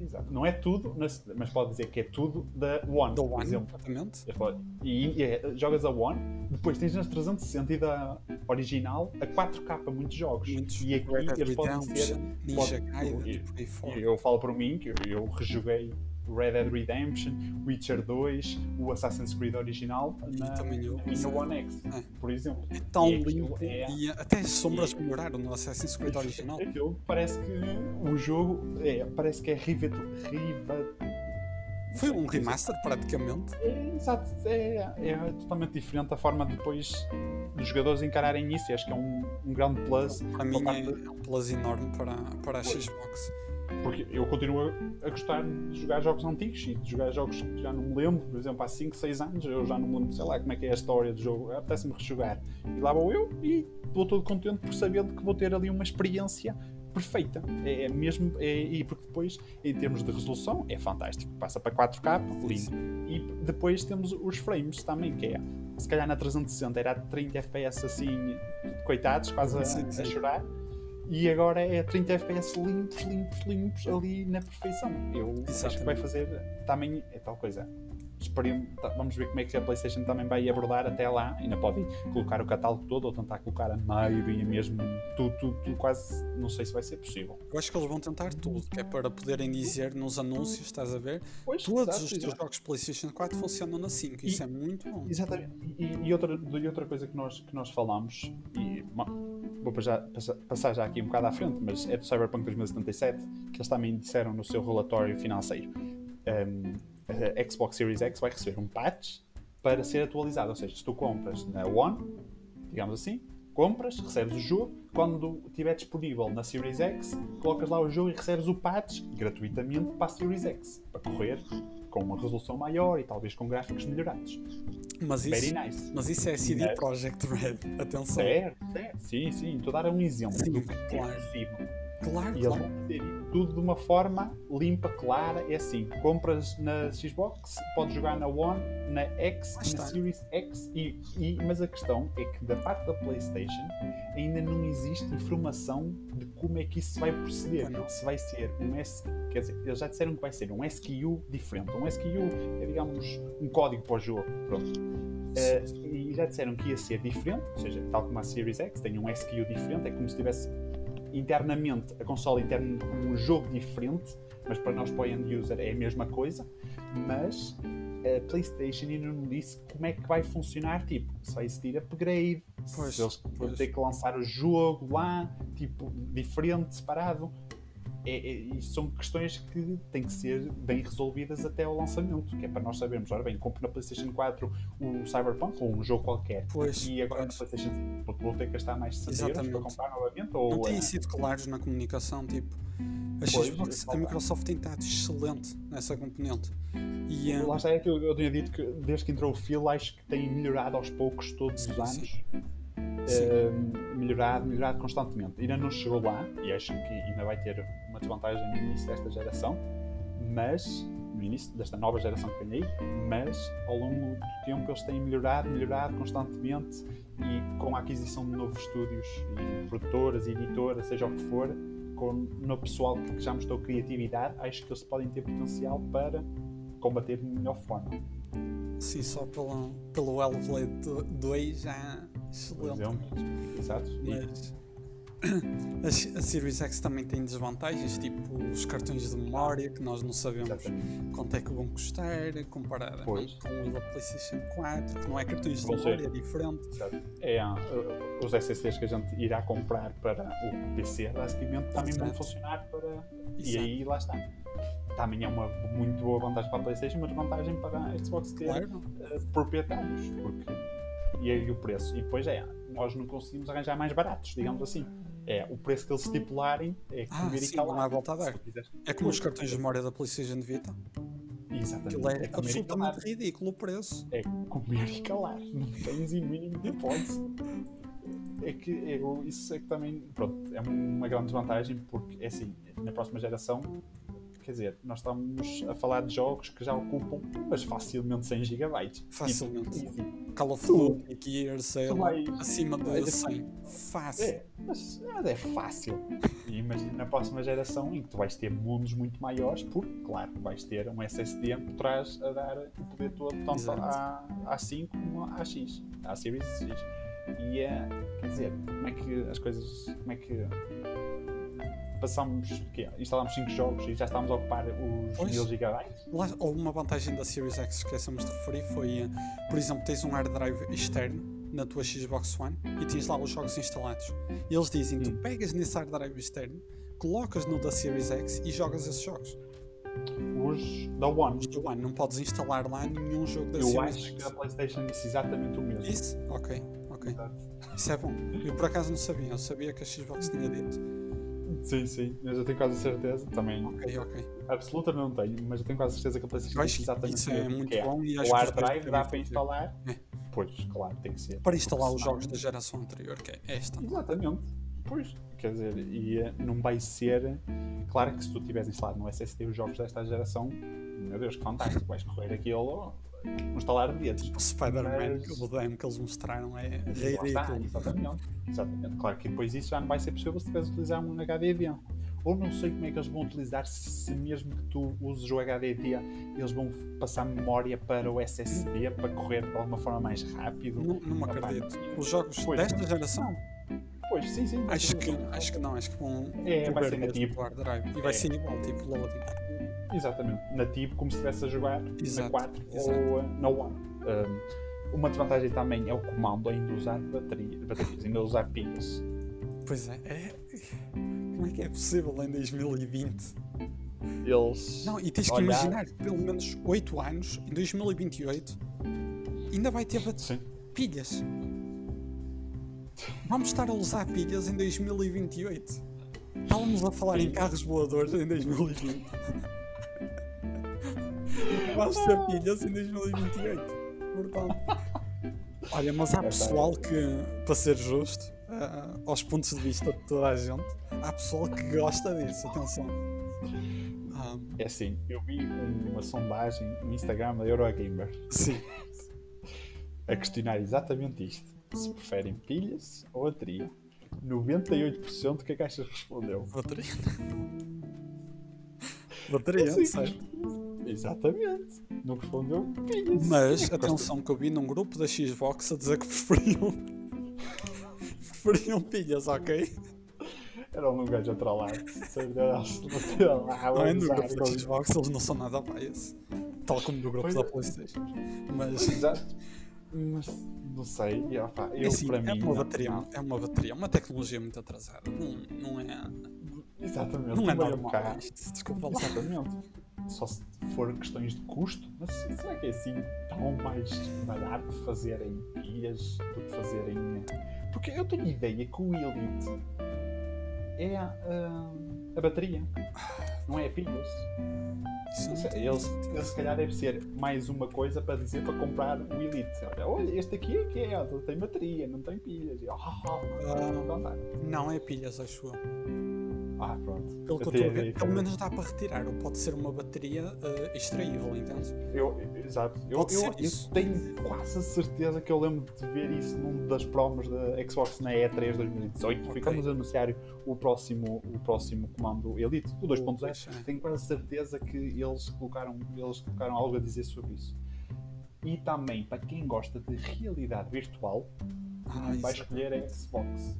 A: Exato. Não é tudo, mas pode dizer que é tudo da One,
B: Da
A: por
B: One,
A: exemplo.
B: exatamente.
A: Eu falo, E, e é, jogas a One, depois tens nas 360 e da original a 4K muitos jogos.
B: Muitos
A: E aqui eles podem ser.
B: Ninja
A: pode-
B: Gaiden
A: e-
B: e por aí fora.
A: E eu falo por mim que eu, eu rejoguei Red Dead Redemption, Witcher 2, o Assassin's Creed original na,
B: também eu.
A: na minha One X,
B: É.
A: por exemplo.
B: É tão
A: E
B: limpo
A: é-
B: e até as sombras melhoraram no Assassin's Creed original.
A: Aquilo parece que o jogo é, parece que é rivet, rivet,
B: Foi um remaster praticamente.
A: É, exato, é, é totalmente diferente a forma de depois dos jogadores encararem isso. e Acho que é um, um grande plus.
B: Para mim é
A: de-
B: um plus enorme para, para a. Xbox.
A: Porque eu continuo a gostar de jogar jogos antigos e de jogar jogos que já não me lembro. Por exemplo, há 5, 6 anos eu já não me lembro, sei lá, como é que é a história do jogo. Apetece-me rejogar. E lá vou eu e estou todo contente por saber que vou ter ali uma experiência perfeita. É, é mesmo, é, e porque depois, em termos de resolução, é fantástico. Passa para 4K, lindo. E depois temos os frames também, que é, se calhar na 360 era a 30 FPS assim, coitados, quase a, a chorar. E agora é 30 FPS limpos, limpos, limpos, ali na perfeição. Eu acho que vai
B: Exatamente.
A: fazer também é tal coisa. Tá, vamos ver como é que a PlayStation também vai abordar até lá. Ainda podem colocar o catálogo todo ou tentar colocar a maioria mesmo, tudo, tudo, tudo quase. Não sei se vai ser possível.
B: Eu acho que eles vão tentar tudo, que é para poderem dizer nos anúncios, estás a ver?
A: Pois,
B: Todos os teus jogos PlayStation 4 funcionam na 5, isso é muito bom.
A: Exatamente. E, e outra, e outra coisa que nós, que nós falámos, e vou passar, passar- passar já aqui um bocado à frente, mas é do Cyberpunk 2077, que eles também disseram no seu relatório financeiro. Um, a Xbox Series X vai receber um patch para ser atualizado. Ou seja, se tu compras na One, digamos assim, compras, recebes o jogo, quando estiver disponível na Series X, colocas lá o jogo e recebes o patch gratuitamente para a Series X, para correr com uma resolução maior e talvez com gráficos melhorados.
B: Mas
A: Very
B: isso,
A: nice.
B: mas isso é CD
A: É.
B: Projekt Red, atenção.
A: Certo, certo. Sim, sim. Estou a dar um exemplo
B: Sim,
A: do que
B: claro.
A: é possível.
B: Claro,
A: E eles
B: claro.
A: vão fazer tudo de uma forma limpa, clara. É assim: compras na Xbox, podes jogar na One, na X,
B: Lá
A: na. Series X. E, e- mas a questão é que da parte da PlayStation ainda não existe informação de como é que isso vai proceder. Se vai ser um S. Quer dizer, eles já disseram que vai ser um SKU diferente. Um SKU é, digamos, um código para o jogo. Pronto. Eh, e já disseram que ia ser diferente, ou seja, tal como a Series X tem um SKU diferente, é como se tivesse internamente a consola interna como um jogo diferente, mas para nós, para o end user, é a mesma coisa. Mas a PlayStation ainda não disse como é que vai funcionar, tipo, se vai existir upgrade,
B: Pois,
A: se eles vão ter que lançar o jogo lá, tipo, diferente, separado. É, é, são questões que têm que ser bem resolvidas até ao lançamento, que é para nós sabermos, ora bem, compro na PlayStation 4 o Cyberpunk ou um jogo qualquer
B: Pois,
A: e agora
B: pois.
A: na PlayStation 5 vou ter que gastar mais 60 euros para comprar novamente
B: Não
A: ou
B: têm sido claros na comunicação, tipo, a Xbox, a. Microsoft tem estado excelente nessa componente. E eh,
A: Lá está é que eu, eu tinha dito que desde que entrou o Phil acho que tem melhorado aos poucos todos os anos.
B: sim.
A: Melhorado, melhorado constantemente. Ainda não chegou lá e acho que ainda vai ter uma desvantagem no início desta geração, mas no início desta nova geração que vem aí, mas ao longo do tempo eles têm melhorado, melhorado constantemente e com a aquisição de novos estúdios e produtoras, editoras, seja o que for, com no pessoal que já mostrou criatividade, acho que eles podem ter potencial para combater de melhor forma.
B: sim, só pelo, pelo Hellblade 2 já excelente.
A: Exato. E-
B: Mas a, a Series X também tem desvantagens, tipo os cartões de memória que nós não sabemos
A: Exatamente.
B: quanto é que vão custar comparado com o da PlayStation 4, que não é cartões de
A: Vão
B: memória, é diferente.
A: Exato. É, uh, os SSDs que a gente irá comprar para o PC, basicamente, também vão
B: Exato.
A: funcionar para. E
B: Exato.
A: aí lá está. Também é uma muito boa vantagem para a PlayStation, mas vantagem para a Xbox ter
B: Claro,
A: uh, proprietários. Porque... E aí o preço. E depois é, nós não conseguimos arranjar mais baratos, digamos assim. É, o preço que eles estipularem é
B: Ah,
A: comer e
B: sim,
A: calar.
B: não há volta a dar. É como os cartões de memória da PlayStation Vita.
A: Exatamente.
B: Aquilo é,
A: e
B: absolutamente ridículo o preço.
A: é comer e calar. Não tens e mínimo de hipótese. É que eu, isso é que também pronto, é uma grande desvantagem porque é assim, na próxima geração, quer dizer, nós estamos a falar de jogos que já ocupam, mas facilmente 100 GB.
B: Facilmente.
A: Tipo.
B: Call of Duty, Gears, sei lá, acima de
A: vais-
B: 100. Fácil.
A: É, mas, mas é fácil. E imagina na próxima geração em que tu vais ter mundos muito maiores, porque, claro, vais ter um SSD por trás a dar o poder todo, tanto
B: Exato.
A: à, à 5 como à X, à Series X. E é, quer dizer, como é que as coisas. Como é que. Passamos. o quê? Instalamos 5 jogos e já estamos a ocupar os
B: Pois.
A: 1000 GB?
B: Lá, ou uma vantagem da Series X que esquecemos de referir foi, eh, por exemplo, tens um hard drive externo na tua Xbox One e tens lá os jogos instalados. E eles dizem, tu
A: Hum.
B: pegas nesse hard drive externo, colocas no da Series X e jogas esses jogos.
A: Os da One.
B: Os do One, não podes instalar lá nenhum jogo da
A: Eu
B: Series
A: acho
B: X.
A: que a PlayStation disse exatamente o mesmo.
B: Isso? Ok, ok.
A: Exato.
B: Isso é bom. Eu por acaso não sabia, eu sabia que a Xbox tinha dito.
A: Sim, sim, mas eu tenho quase certeza também.
B: Ok, ok.
A: Absoluta não tenho, mas eu tenho quase certeza que a PlayStation
B: acho
A: exatamente
B: isso
A: o
B: é muito
A: que
B: bom e acho
A: O hard drive dá para instalar?
B: É.
A: Pois, claro, tem que ser.
B: Para instalar os jogos da geração anterior, que é esta.
A: Exatamente. Pois, quer dizer, e eh, não vai ser. Claro que se tu tiveres instalado no SSD os jogos desta geração, meu Deus, que fantástico, vais correr aquilo, um instalar de dedos.
B: O Spider-Man,
A: Mas-
B: o demo que eles mostraram é
A: está,
B: ridículo.
A: exatamente. exatamente. Claro que depois isso já não vai ser possível se tiveres utilizar um HDD. Ou não sei como é que eles vão utilizar, se mesmo que tu uses o HDD, eles vão passar memória para o SSD para correr de alguma forma mais rápido.
B: Não, não me acredito. Os jogos
A: Pois.
B: desta geração,
A: Pois, sim, sim.
B: acho que, acho que não, acho que vão
A: É, vai ser nativo.
B: hard drive. E vai
A: É.
B: ser igual, tipo loading.
A: Exatamente. Nativo, como se estivesse a jogar
B: Exato,
A: na 4
B: exato.
A: ou uh, na 1. Um, uma desvantagem também é o comando ainda usar bateria, baterias, ainda usar pilhas.
B: Pois é, é. Como é que é possível em 2020?
A: Eles.
B: Não, e tens que
A: olhar-
B: imaginar, pelo menos 8 anos, em 2028, ainda vai ter
A: Sim.
B: pilhas. Vamos estar a usar pilhas em 2028. Estávamos a falar em carros voadores em 2020. Ter pilhas em 2028. Portanto. Olha, mas há
A: É
B: pessoal que, para ser justo, ah, aos pontos de vista de toda a gente, há pessoal que gosta disso, atenção. Ah,
A: É assim, eu vi uma sondagem no Instagram da Eurogamer
B: sim,
A: a questionar exatamente isto: se preferem pilhas ou bateria. 98% que a caixa respondeu.
B: bateria. Bateria,
A: Sim.
B: certo?
A: Exatamente. Não respondeu pilhas.
B: Mas
A: é
B: atenção que eu vi num grupo da Xbox a dizer que preferiam. preferiam pilhas, ok?
A: Era um gajo a trollar.
B: Não é no grupo da Xbox, eles não são nada bias. Tal como no grupo
A: Pois
B: da
A: é.
B: Playstation. Mas
A: Exato. Mas não sei. e, opa, eu
B: assim,
A: para
B: é
A: mim.
B: uma bateria,
A: não.
B: é uma bateria, é uma tecnologia muito atrasada. Não, não é.
A: Exatamente.
B: Não é
A: meio
B: normal desculpa lá.
A: Exatamente. Só se for questões de custo, mas será que é assim tão mais barato fazer em pilhas do que fazer em. Porque eu tenho a ideia que o Elite é a, a bateria, não é pilhas.
B: Não
A: Eles, se calhar deve ser mais uma coisa para dizer para comprar o Elite. Olha, olha, este aqui é que é, ele tem bateria, não tem pilhas. E, ah, ah, ah, então tá.
B: Não é pilhas, acho eu.
A: Ah, pronto.
B: Pelo que eu estou a ver, pelo menos dá para retirar. Ou pode ser uma bateria eh, extraível, entende?
A: Eu, exato. Eu, eu, eu
B: isso.
A: tenho quase a certeza que eu lembro de ver isso num das promos da Xbox na E3 2018. Foi
B: Ok.
A: quando eles anunciaram o próximo, o próximo comando Elite, o 2.0.
B: Pois é.
A: Tenho quase certeza que eles colocaram, eles colocaram algo a dizer sobre isso. E também, para quem gosta de realidade virtual,
B: Ah,
A: vai escolher a Xbox.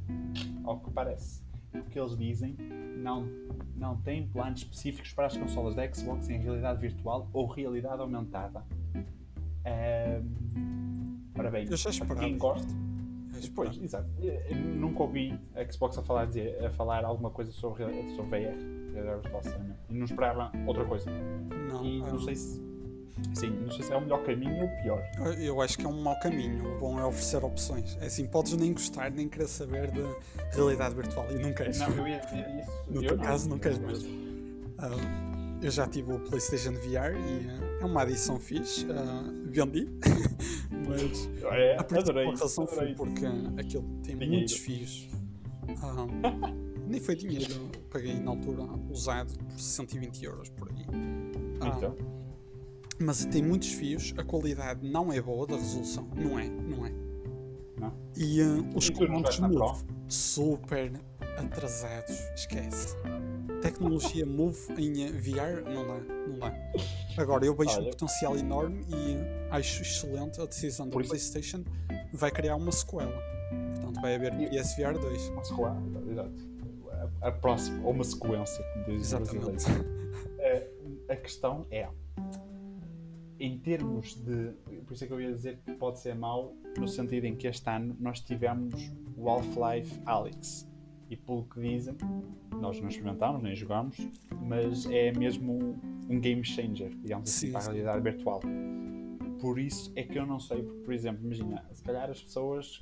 A: Ao que parece. Porque eles dizem não não tem planos específicos para as consolas da Xbox em realidade virtual ou realidade aumentada. Ahm, ora bem, para quem gosta, pois, exato. Nunca ouvi a Xbox a falar, dizer, a falar alguma coisa sobre, sobre VR. E não esperava outra coisa.
B: Não,
A: E não sei se. Sim, não sei se é o melhor caminho ou o pior.
B: eu- acho que é um mau caminho. O bom é oferecer opções. É assim, podes nem gostar, nem querer saber de realidade virtual. E não queres.
A: Não, eu ia dizer isso.
B: No
A: eu
B: teu caso, não queres
A: mas-
B: Ah, eu já tive o PlayStation VR e ah, é uma adição fixe. ah, vendi. Mas
A: É,
B: a razão foi porque aquilo tem
A: Dinheiro.
B: muitos fios. Nem foi dinheiro, paguei na altura usado por 120 euros por aí.
A: Então,
B: mas tem muitos fios, a qualidade não é boa da resolução. Não é, não é.
A: Não.
B: E ah, os
A: E
B: comandos? Move super atrasados. Esquece. Tecnologia Move em ah, VR não dá, não dá. Agora eu vejo um
A: Olha.
B: potencial enorme e acho excelente a decisão da PlayStation vai criar uma sequela. Portanto, vai haver
A: E-
B: PSVR 2.
A: uma sequela, exato. A, a próxima, ou uma sequência, como diz.
B: Exatamente.
A: A, a questão é, em termos de. Por isso é que eu ia dizer que pode ser mau, no sentido em que este ano nós tivemos o Half-Life Alyx. E pelo que dizem, nós não experimentámos nem jogámos, mas é mesmo um game changer, digamos assim,
B: Sim,
A: para a
B: sim.
A: realidade virtual. Por isso é que eu não sei, porque, por exemplo, imagina, se calhar as pessoas.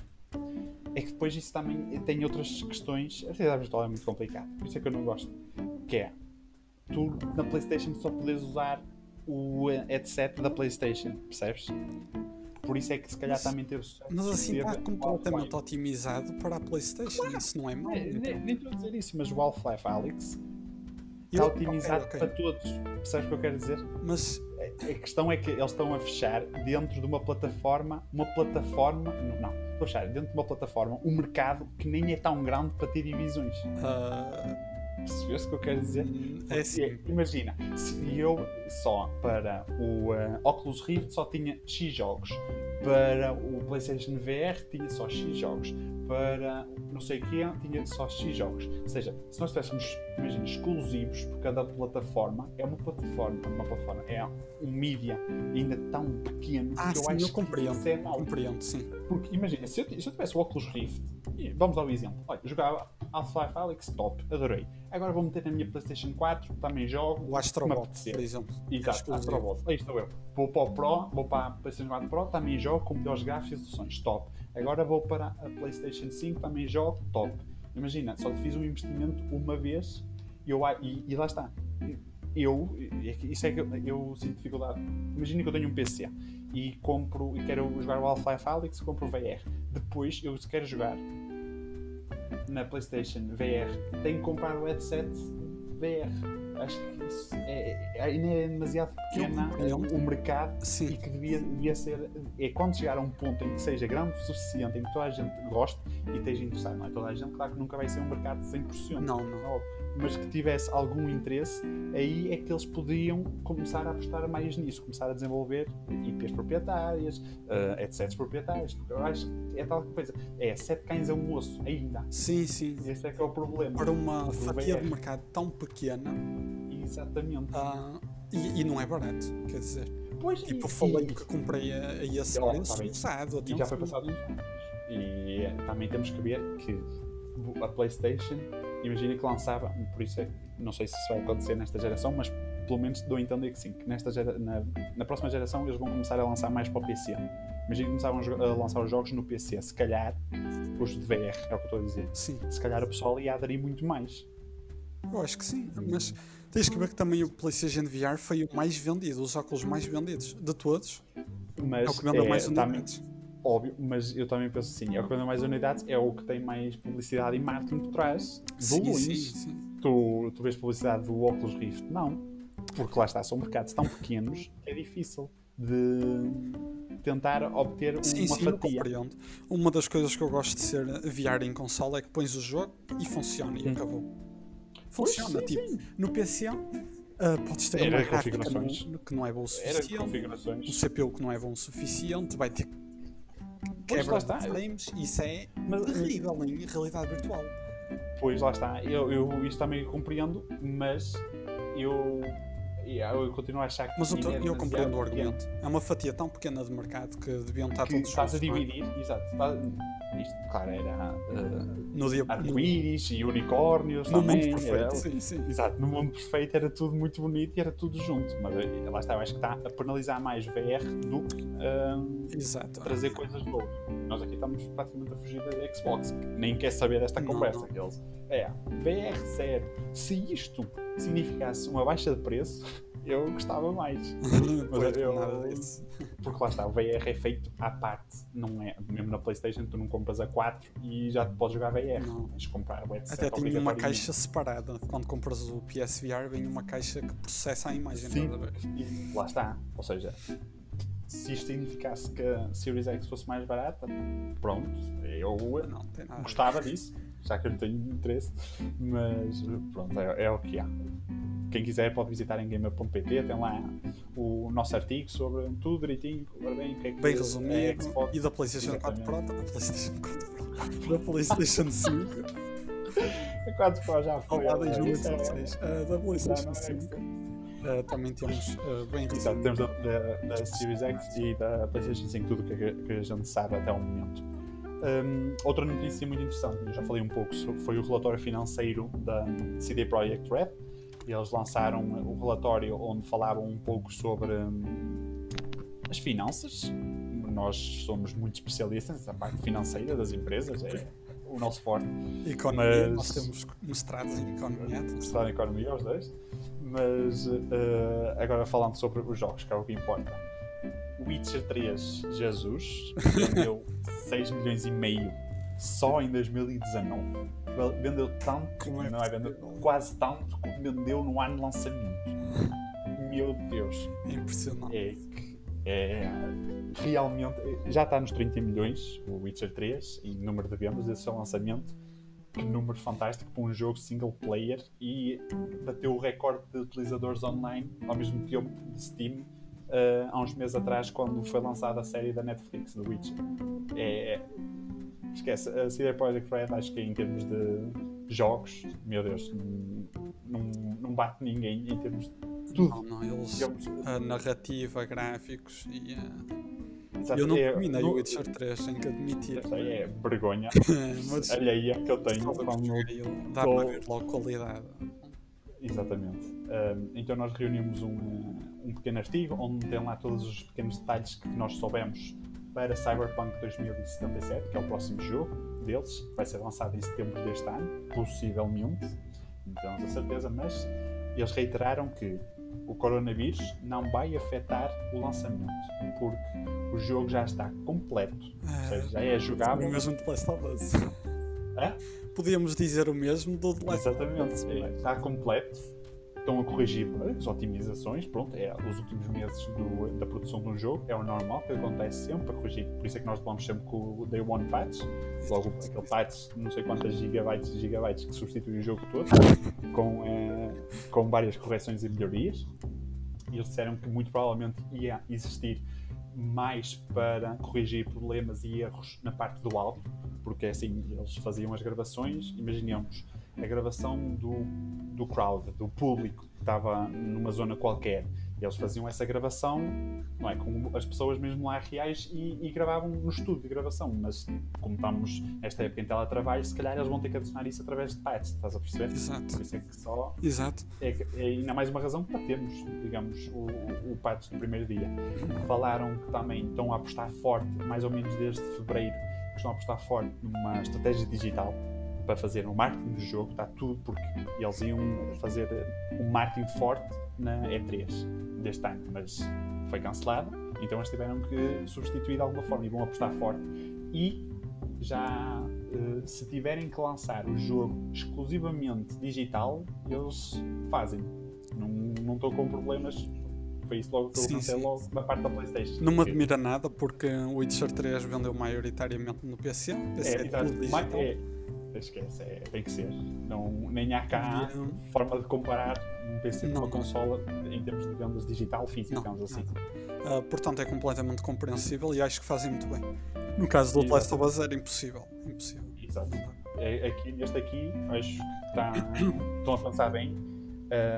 A: É que depois isso também tem outras questões. A realidade virtual é muito complicada, por isso é que eu não gosto. Que é, tu na PlayStation só podes usar o headset da PlayStation, percebes? Por isso é que se calhar
B: Mas-
A: também teve sucesso.
B: Mas assim está completamente otimizado para a PlayStation. Isso não é mau.
A: É, Nem nem estou a dizer isso, mas o Half-Life Alex está otimizado
B: ok, ok.
A: para todos. Percebes o que eu quero dizer?
B: Mas
A: A questão é que eles estão a fechar dentro de uma plataforma, uma plataforma, não, estão a fechar dentro de uma plataforma um mercado que nem é tão grande para ter divisões.
B: ah,
A: Percebes o que eu quero dizer?
B: é assim.
A: Imagina, se eu só para o eh, Oculus Rift só tinha X jogos, para o PlayStation VR tinha só X jogos, para não sei o que tinha só X jogos. Ou seja, se nós tivéssemos, imagina, exclusivos por cada plataforma, é uma plataforma, uma plataforma, é um mídia ainda tão pequeno
B: Ah,
A: que eu
B: sim,
A: acho
B: eu compreendo.
A: que isso é mau.
B: Compreendo, sim.
A: Porque imagina, se eu, se eu tivesse o Oculus Rift, vamos ao exemplo, olha, jogava Half-Life Alyx, top, adorei. Agora vou meter na minha PlayStation 4, também jogo.
B: O Astrobot, por exemplo.
A: Exato. Astrobot. Aí estou eu. Vou para o Pro, vou para a PlayStation 4 Pro, também jogo com melhores gráficos e soluções, top. Agora vou para a PlayStation 5, também jogo, top. Imagina, só fiz um investimento uma vez e, eu, e, e lá está. Eu, é isso é que eu, eu sinto dificuldade. Imagina que eu tenho um PC e compro e quero jogar o Half-Life Alyx, compro o VR. Depois, eu se quero jogar na PlayStation VR, tenho que comprar o headset VR. Acho que isso é, é, ainda é demasiado pequena
B: compreendo.
A: o mercado e
B: Sim,
A: que devia, devia ser. É quando chegar a um ponto em que seja grande o suficiente, em que toda a gente goste e esteja interessado. Não é toda a gente, claro que nunca vai ser um mercado de 100%.
B: não, não.
A: óbvio, mas que tivesse algum interesse, aí é que eles podiam começar a apostar mais nisso, começar a desenvolver IPs proprietárias, uh, headsets proprietários. porque Eu acho que é tal coisa. É sete cães a um osso, ainda.
B: Sim, sim.
A: Esse é que é o problema.
B: Para uma fatia
A: VR.
B: de mercado tão pequena
A: Exatamente.
B: ah, e, e não é barato, quer dizer.
A: pois,
B: Tipo,
A: e-
B: eu falei
A: e-
B: que comprei a, a esse preço
A: tá bem.
B: usado.
A: E já foi passado uns anos. E eh, também temos que ver que a PlayStation imagina que lançava, por isso é, não sei se isso vai acontecer nesta geração, mas pelo menos dou a entender que sim, que nesta gera, na, na próxima geração eles vão começar a lançar mais para o PC. Imagina que começavam a lançar os jogos no PC, se calhar, os de VR, é o que eu estou a dizer.
B: Sim.
A: Se calhar o pessoal ia aderir muito mais.
B: Eu acho que sim, mas tens que ver que também o PlayStation VR foi o mais vendido, os óculos mais vendidos de todos.
A: Mas
B: É o que vendeu mais
A: tá-
B: unidades.
A: Óbvio, mas eu também penso assim, é o que vende mais unidades, é o que tem mais publicidade e marketing por trás.
B: Sim, sim.
A: Tu, tu vês publicidade do Oculus Rift? Não. Porque lá está, são mercados tão pequenos que é difícil de tentar obter uma
B: Sim, sim,
A: fatia.
B: compreendo. Uma das coisas que eu gosto de ser VR em console é que pões o jogo e funciona e
A: Hum.
B: acabou. Funciona,
A: sim,
B: tipo, no PC ah, podes ter
A: Era
B: uma gráfica que não, que é boa o suficiente, um. CPU que não é bom o suficiente, vai ter
A: Pois,
B: quebra
A: lá está.
B: de frames, isso é
A: Mas-
B: terrível em realidade virtual.
A: Pois lá está, eu, eu isto também compreendo, mas eu, eu continuo a achar que
B: Mas eu,
A: é
B: eu compreendo o
A: demasiado pequeno.
B: argumento. É uma fatia tão pequena de mercado que deviam estar
A: que
B: todos
A: estás a
B: é?
A: dividir, exato. está- isto, claro, era uh, arco-íris e unicórnios
B: no
A: também.
B: mundo
A: era-
B: perfeito. Sim, sim.
A: Exato, no mundo perfeito era tudo muito bonito e era tudo junto. Mas eh, lá está, eu acho que está a penalizar mais VR do que uh,
B: Exato.
A: trazer coisas boas. Nós aqui estamos praticamente a fugir da Xbox, que nem quer saber desta
B: Não,
A: conversa.
B: não.
A: que Eles, é, VR zero. Se isto significasse uma baixa de preço, eu gostava mais. Mas eu-
B: nada disso.
A: Porque lá está, o VR é feito à parte, não é? Mesmo na PlayStation, tu não compras a 4 e já te podes jogar VR.
B: Não.
A: Tens de comprar o headset
B: Até tinha uma caixa separada. Quando compras o PSVR, vem uma caixa que processa a imagem.
A: Sim. E lá está. Ou seja, se isto significasse que a Series X fosse mais barata, pronto, eu
B: Não,
A: gostava disso, já que eu não tenho interesse, mas pronto, é, é o que há. Quem quiser pode visitar em gamer.pt, tem lá o nosso artigo sobre tudo direitinho, bem, o que é que
B: Bem
A: é
B: resumido.
A: Xbox.
B: E da PlayStation 4 Pro, da PlayStation 4 Pro, da PlayStation 5,
A: A 4 Pro já foi. isso é-
B: 16, ah, da
A: já
B: PlayStation
A: não é
B: 5.
A: Xbox.
B: ah, também temos ah, bem
A: Exato, temos da, da, da Series X e da PlayStation 5 tudo que, que a gente sabe até o momento. Hum, outra notícia muito interessante, eu já falei um pouco, foi o relatório financeiro da CD Projekt Red. Eles lançaram o relatório onde falavam um pouco sobre hum, as finanças. Nós somos muito especialistas na parte financeira das empresas, é o nosso forte.
B: Economia,
A: mas-
B: nós temos mestrados em economia.
A: estudar em economia, os dois. Mas eh, agora falando sobre os jogos, que é o que importa. Witcher 3 Jesus vendeu 6 milhões e meio só em 2019. Vel- Vendeu tanto,
B: Como é
A: não é, vendeu quase tanto como vendeu no ano de lançamento. Meu Deus,
B: É impressionante.
A: é é realmente já está nos 30 milhões o Witcher 3 em número de vendas desse seu lançamento que número fantástico para um jogo single player e bateu o recorde de utilizadores online ao mesmo tempo de Steam eh, há uns meses atrás quando foi lançada a série da Netflix do Witcher é, esquece, a CD Projekt Red acho que em termos de jogos meu Deus não, não, bate ninguém em termos de tudo
B: Não, não, eles.
A: digamos,
B: A narrativa, gráficos e. ah,
A: Exato,
B: eu não
A: é-
B: terminei
A: no-
B: o Witcher 3, tenho que admitir.
A: É vergonha
B: Mas
A: alheia que eu tenho quando
B: dá
A: tô-
B: para ver logo qualidade.
A: Exatamente. Um, então nós reunimos um, um pequeno artigo onde tem lá todos os pequenos detalhes que nós soubemos para Cyberpunk 2077, que é o próximo jogo deles, que vai ser lançado em setembro deste ano, possivelmente, não temos a certeza, mas eles reiteraram que o coronavírus não vai afetar o lançamento, porque o jogo já está completo, ou seja, já é
B: O
A: jogável.
B: mesmo de Last of Us. Podíamos dizer o mesmo do The Last of
A: Exatamente,
B: Us.
A: é, está completo. Estão a corrigir as otimizações, pronto, é os últimos meses do- da produção de um jogo, é o normal que acontece sempre a corrigir. Por isso é que nós vamos sempre com o Day One Patch, logo aquele patch, não sei quantas gigabytes e gigabytes que substitui o jogo todo, com, eh, com várias correções e melhorias. E eles disseram que muito provavelmente ia existir mais para corrigir problemas e erros na parte do áudio, porque assim eles faziam as gravações, imaginemos a gravação do, do crowd, do público que estava numa zona qualquer eles faziam essa gravação, não é? Com as pessoas mesmo lá reais e, e gravavam no estúdio de gravação. Mas como estamos nesta época em teletrabalho, se calhar eles vão ter que adicionar isso através de pads, estás a perceber?
B: Exato.
A: Por isso é que só.
B: Exato.
A: É, é ainda mais uma razão para termos, digamos, o, o, patch do primeiro dia. Falaram que também estão a apostar forte, mais ou menos desde fevereiro, que estão a apostar forte numa estratégia digital para fazer o marketing do jogo, está tudo porque eles iam fazer um marketing forte na E3 deste ano, mas foi cancelado, então eles tiveram que substituir de alguma forma e vão apostar forte. E já eh, se tiverem que lançar o jogo exclusivamente digital, eles fazem. Não não estou com problemas. Foi isso logo que eu
B: Sim,
A: lancei
B: sim.
A: logo da parte da Playstation.
B: Não me admira nada porque o Witcher 3 vendeu maioritariamente no PC. PC
A: É,
B: é, tudo
A: Mas
B: digital.
A: é, esquece, é, tem que ser. Não, nem há cá
B: Não.
A: forma de comparar um PC com
B: Não,
A: uma
B: não.
A: consola em termos de vendas digital física,
B: Não,
A: digamos assim.
B: Ah, portanto, é completamente compreensível e acho que fazem muito bem. No caso do. Last of Us era impossível. Impossível.
A: Exato. É, aqui, neste aqui, acho que está, estão a pensar bem.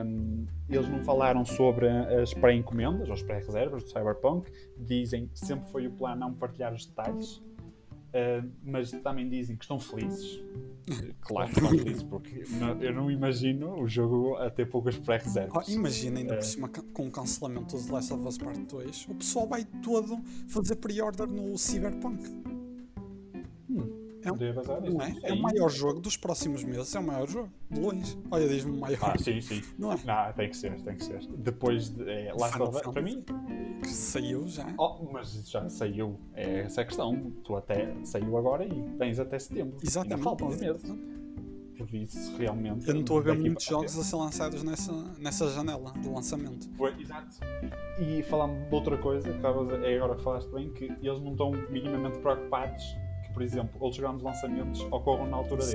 A: Um, eles não falaram sobre as pré-encomendas ou as pré-reservas do Cyberpunk. Dizem que sempre foi o plano não partilhar os detalhes. Uh, mas também dizem que estão felizes. Claro que estão felizes, porque não- eu não imagino o jogo a ter poucas
B: Oh,
A: pré-reservas.
B: imagina ainda
A: É.
B: por cima ca- com o cancelamento do The Last of Us Part 2, o pessoal vai todo fazer pre-order no Cyberpunk. É um- Não é? É o maior jogo dos próximos meses, é o maior jogo. De longe. Olha, diz-me o maior.
A: Ah, sim, sim.
B: Não é?
A: Não, tem que ser, tem que ser. Depois de é, Last of Us, para mim,
B: Que saiu já.
A: Oh, mas já saiu. É essa a questão. Tu até saiu agora e tens até setembro. Ainda
B: Exatamente.
A: faltam uns meses. Por isso, realmente.
B: Eu não estou a ver muitos jogos a ser lançados nessa, nessa janela de lançamento.
A: Foi, exato. E falando de outra coisa, é agora que falaste bem, que eles não estão minimamente preocupados por exemplo, outros grandes lançamentos ocorram na altura deles.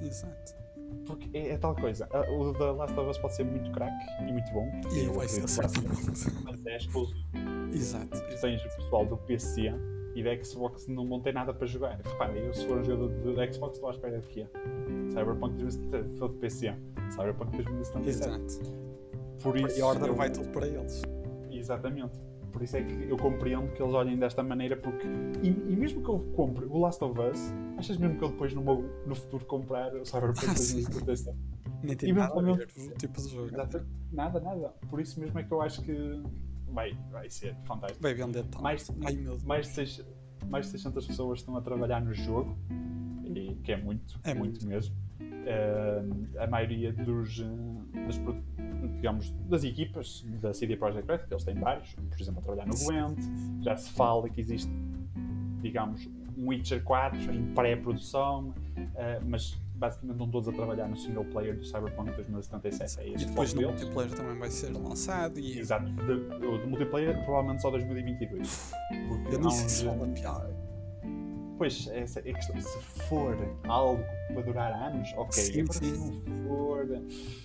B: Exato, exato.
A: Porque é, é tal coisa. a- O The Last of Us pode ser muito craque e muito bom.
B: E vai ser certamente.
A: Mas é exclusivo.
B: Exato.
A: Tens o pessoal do PC e da Xbox não vão ter nada para jogar. Repara, eu se for um jogador da Xbox estou à espera de quê? Cyberpunk 2077 for de PC. Cyberpunk 2077.
B: Exato.
A: Por isso.
B: Pre-order
A: eu-
B: vai tudo para eles.
A: Exatamente. Por isso é que eu compreendo que eles olhem desta maneira, porque. E, e mesmo que eu compre o Last of Us, achas mesmo que eu depois no, meu, no futuro comprar o Cyberpunk
B: Ah.
A: 2077?
B: Nem tem nada a ver
A: eventualmente-
B: o tipo de jogo.
A: Exato. Nada, nada. Por isso mesmo é que eu acho que vai, vai ser fantástico.
B: Vai vender tanto.
A: Mais,
B: Ai
A: mais, de seis- mais de 600 pessoas estão a trabalhar no jogo, e, que é muito,
B: É
A: muito, mesmo. Eh, a maioria dos, eh, das, digamos, das equipas da CD Projekt Red, que eles têm vários, por exemplo, a trabalhar no Gwent, já se fala que existe, digamos, um Witcher 4 em pré-produção, eh, mas basicamente estão todos a trabalhar no single player do Cyberpunk 2077. É
B: E depois no
A: deles.
B: multiplayer também vai ser lançado e
A: Exato, de, o de multiplayer provavelmente só 2022. Porque
B: eu não sei se vale a piada.
A: Pois, essa é a questão. Se for algo para durar anos, ok.
B: Sim,
A: Agora,
B: sim.
A: For.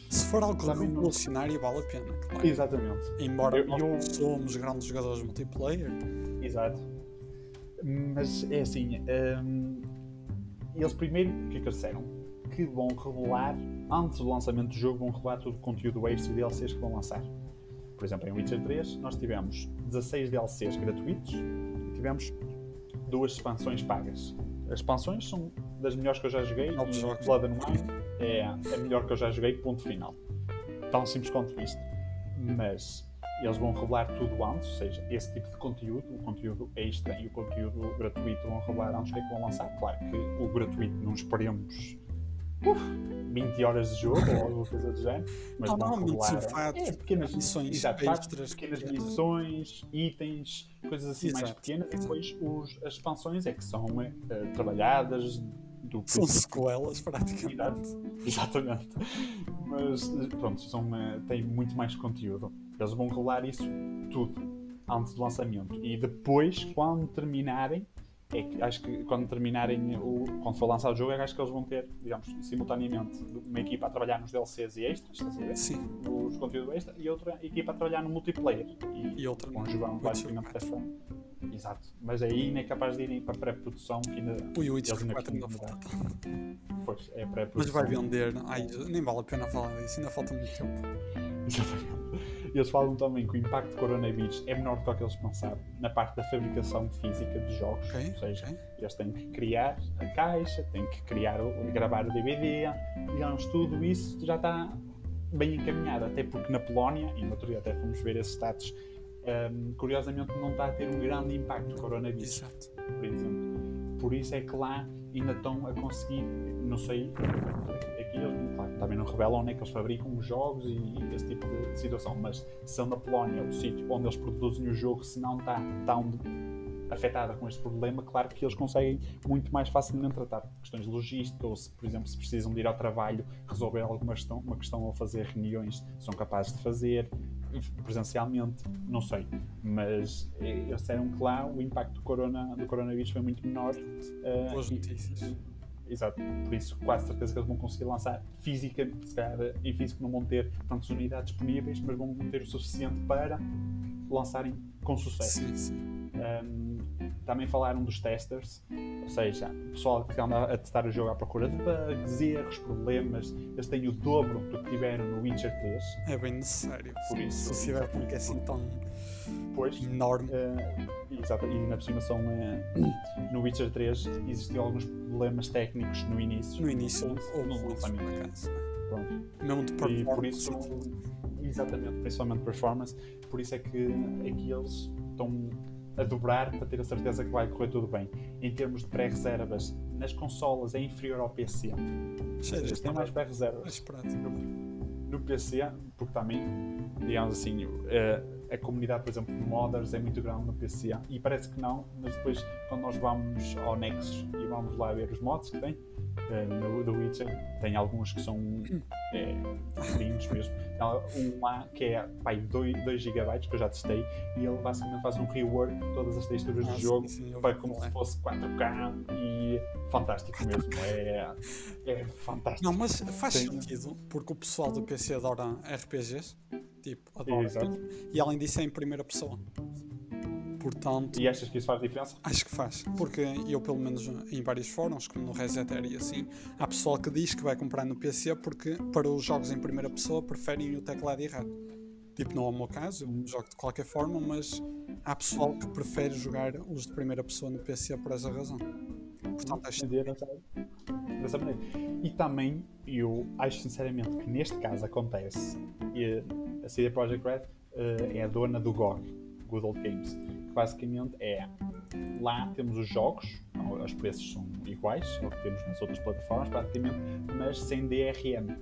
B: Se for algo
A: Também não-
B: revolucionário, vale a pena, claro.
A: Exatamente.
B: Embora
A: Eu-
B: nós
A: eu-
B: somos grandes jogadores multiplayer,
A: Exato. Mas é assim. hum, eles primeiro, o que é que eles disseram? Que vão revelar, antes do lançamento do jogo, vão revelar todo o conteúdo extra e DLCs que vão lançar. Por exemplo, em Witcher 3, nós tivemos 16 DLCs gratuitos e tivemos duas expansões pagas. As expansões são das melhores que eu já joguei
B: Novos jogos.
A: Blood and Wine é a melhor que eu já joguei, ponto final. Tão simples quanto isto. Mas eles vão revelar tudo antes, ou seja, esse tipo de conteúdo, o conteúdo extra e o conteúdo gratuito vão revelar antes do que é que vão lançar. Claro que o gratuito não esperemos uf, 20 horas de jogo ou alguma coisa do género, mas
B: Não,
A: vão
B: normalmente
A: revelar
B: fatos,
A: é, pequenas
B: missões
A: exato,
B: extras,
A: pequenas
B: pequenas.
A: missões, itens, coisas assim mais
B: Exato,
A: pequenas, e
B: exato.
A: depois os, as expansões é que são eh, trabalhadas do
B: são sequelas praticamente.
A: Exatamente. Mas pronto, são, têm muito mais conteúdo. Eles vão rolar isso tudo antes do lançamento. E depois, quando terminarem, é que acho que quando terminarem o. Quando for lançar o jogo, é acho que eles vão ter, digamos, simultaneamente uma equipa a trabalhar nos DLCs e extras, estás a ver?
B: Sim,
A: Nos conteúdos extra, e outra equipa a trabalhar no multiplayer. E,
B: e outra Witcher
A: basicamente
B: 4.
A: Exato. Mas aí nem é capaz de irem para pré-produção, que ainda.
B: O 4 ainda
A: costumam
B: falta.
A: Pois, é
B: Mas
A: pré-produção.
B: vai vender. Ai, nem vale a pena falar disso, ainda falta muito tempo.
A: Exatamente. eles falam também que o impacto do coronavírus é menor do que eles pensaram na parte da fabricação física de jogos.
B: Ok,
A: Ou seja,
B: ok.
A: eles têm que criar a caixa, têm que criar, o- gravar o DVD, digamos, tudo isso já está bem encaminhado. Até porque na Polónia, e no outro dia até fomos ver esses status, hum, curiosamente não está a ter um grande impacto o coronavírus
B: Exato.
A: por exemplo. Por isso é que lá ainda estão a conseguir, não sei, aqui eles claro, também não revelam onde é que eles fabricam os jogos e esse tipo de situação, mas sendo a Polónia o sítio onde eles produzem o jogo, se não está tão afetada com este problema, claro que eles conseguem muito mais facilmente tratar questões de logística ou se, por exemplo, se precisam de ir ao trabalho, resolver alguma questão, uma questão ou fazer reuniões, são capazes de fazer presencialmente, não sei, mas eh, eles disseram que lá o impacto do, corona, do coronavírus foi muito menor. eh,
B: Boas
A: e-
B: notícias.
A: Exato, por isso quase certeza que eles vão conseguir lançar física, se calhar em físico não vão ter tantas unidades disponíveis, mas vão ter o suficiente para lançarem com sucesso.
B: Sim, sim.
A: Um, também falaram dos testers, ou seja, o pessoal que anda a testar o jogo à procura de bugs, erros, problemas, eles têm o dobro do que tiveram no Witcher 3.
B: É bem necessário.
A: Por isso,
B: tiver porque é assim tão
A: Pois,
B: enorme.
A: Uh, exato, e na aproximação uh, no Witcher 3 existiam alguns problemas técnicos no início.
B: No início, houve
A: no lançamento. Pronto.
B: Mesmo de
A: E por
B: performance.
A: isso, exatamente, principalmente performance, por isso é que aqui eles estão a dobrar para ter a certeza que vai correr tudo bem. Em termos de pré-reservas, nas consolas é inferior ao PC. Eles têm mais pré-reservas. no, no PC, porque também, digamos assim, eh, a comunidade, por exemplo, de modders é muito grande no PC e parece que não, mas depois quando nós vamos ao Nexus e vamos lá ver os mods que tem eh, no The Witcher, tem alguns que são eh, lindos mesmo. Um lá que é pai, 2 GB que eu já testei e ele basicamente faz um rework de todas as texturas
B: Ah,
A: do
B: sim,
A: jogo
B: sim,
A: para
B: vi
A: como se
B: é.
A: fosse 4K e fantástico mesmo. É, é fantástico.
B: Não, mas faz
A: Tem-
B: sentido, porque o pessoal do PC adora RPGs. Tipo, adora.
A: Exato.
B: E além disso é em primeira pessoa. Portanto,
A: E achas que isso faz diferença?
B: acho que faz. Porque eu, pelo menos em vários fóruns, como no Reseter e assim, há pessoal que diz que vai comprar no PC porque para os jogos em primeira pessoa preferem o teclado e rato. Tipo, não é o meu caso, eu jogo de qualquer forma, mas há pessoal que prefere jogar os de primeira pessoa no PC por essa razão. Portanto, acho
A: dessa, dessa maneira. E também, eu acho sinceramente que neste caso acontece, a CD Projekt Red eh, é a dona do GOG, Good Old Games, que basicamente é, lá temos os jogos, os preços são iguais ao que temos nas outras plataformas praticamente, mas sem DRM.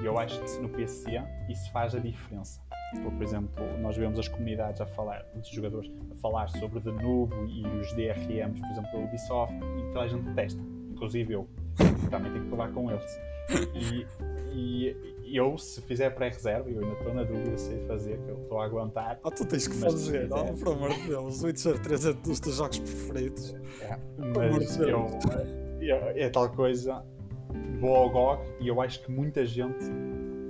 A: E eu acho que no PC isso faz a diferença. Porque, por exemplo, nós vemos as comunidades a falar, os jogadores a falar sobre The Noob e os DRMs, por exemplo, da Ubisoft, e toda a gente testa, inclusive eu, também tenho que levar com eles. E, e eu, se fizer pré-reserva, eu ainda estou na dúvida se fazer, que eu estou a aguentar.
B: Ah, tu tens que
A: Mas
B: fazer, oh,
A: quiser.
B: por amor de Deus. O Witcher 3 é dos teus jogos preferidos.
A: É, mas
B: de
A: eu, eu- é tal coisa, vou ao GOG e eu acho que muita gente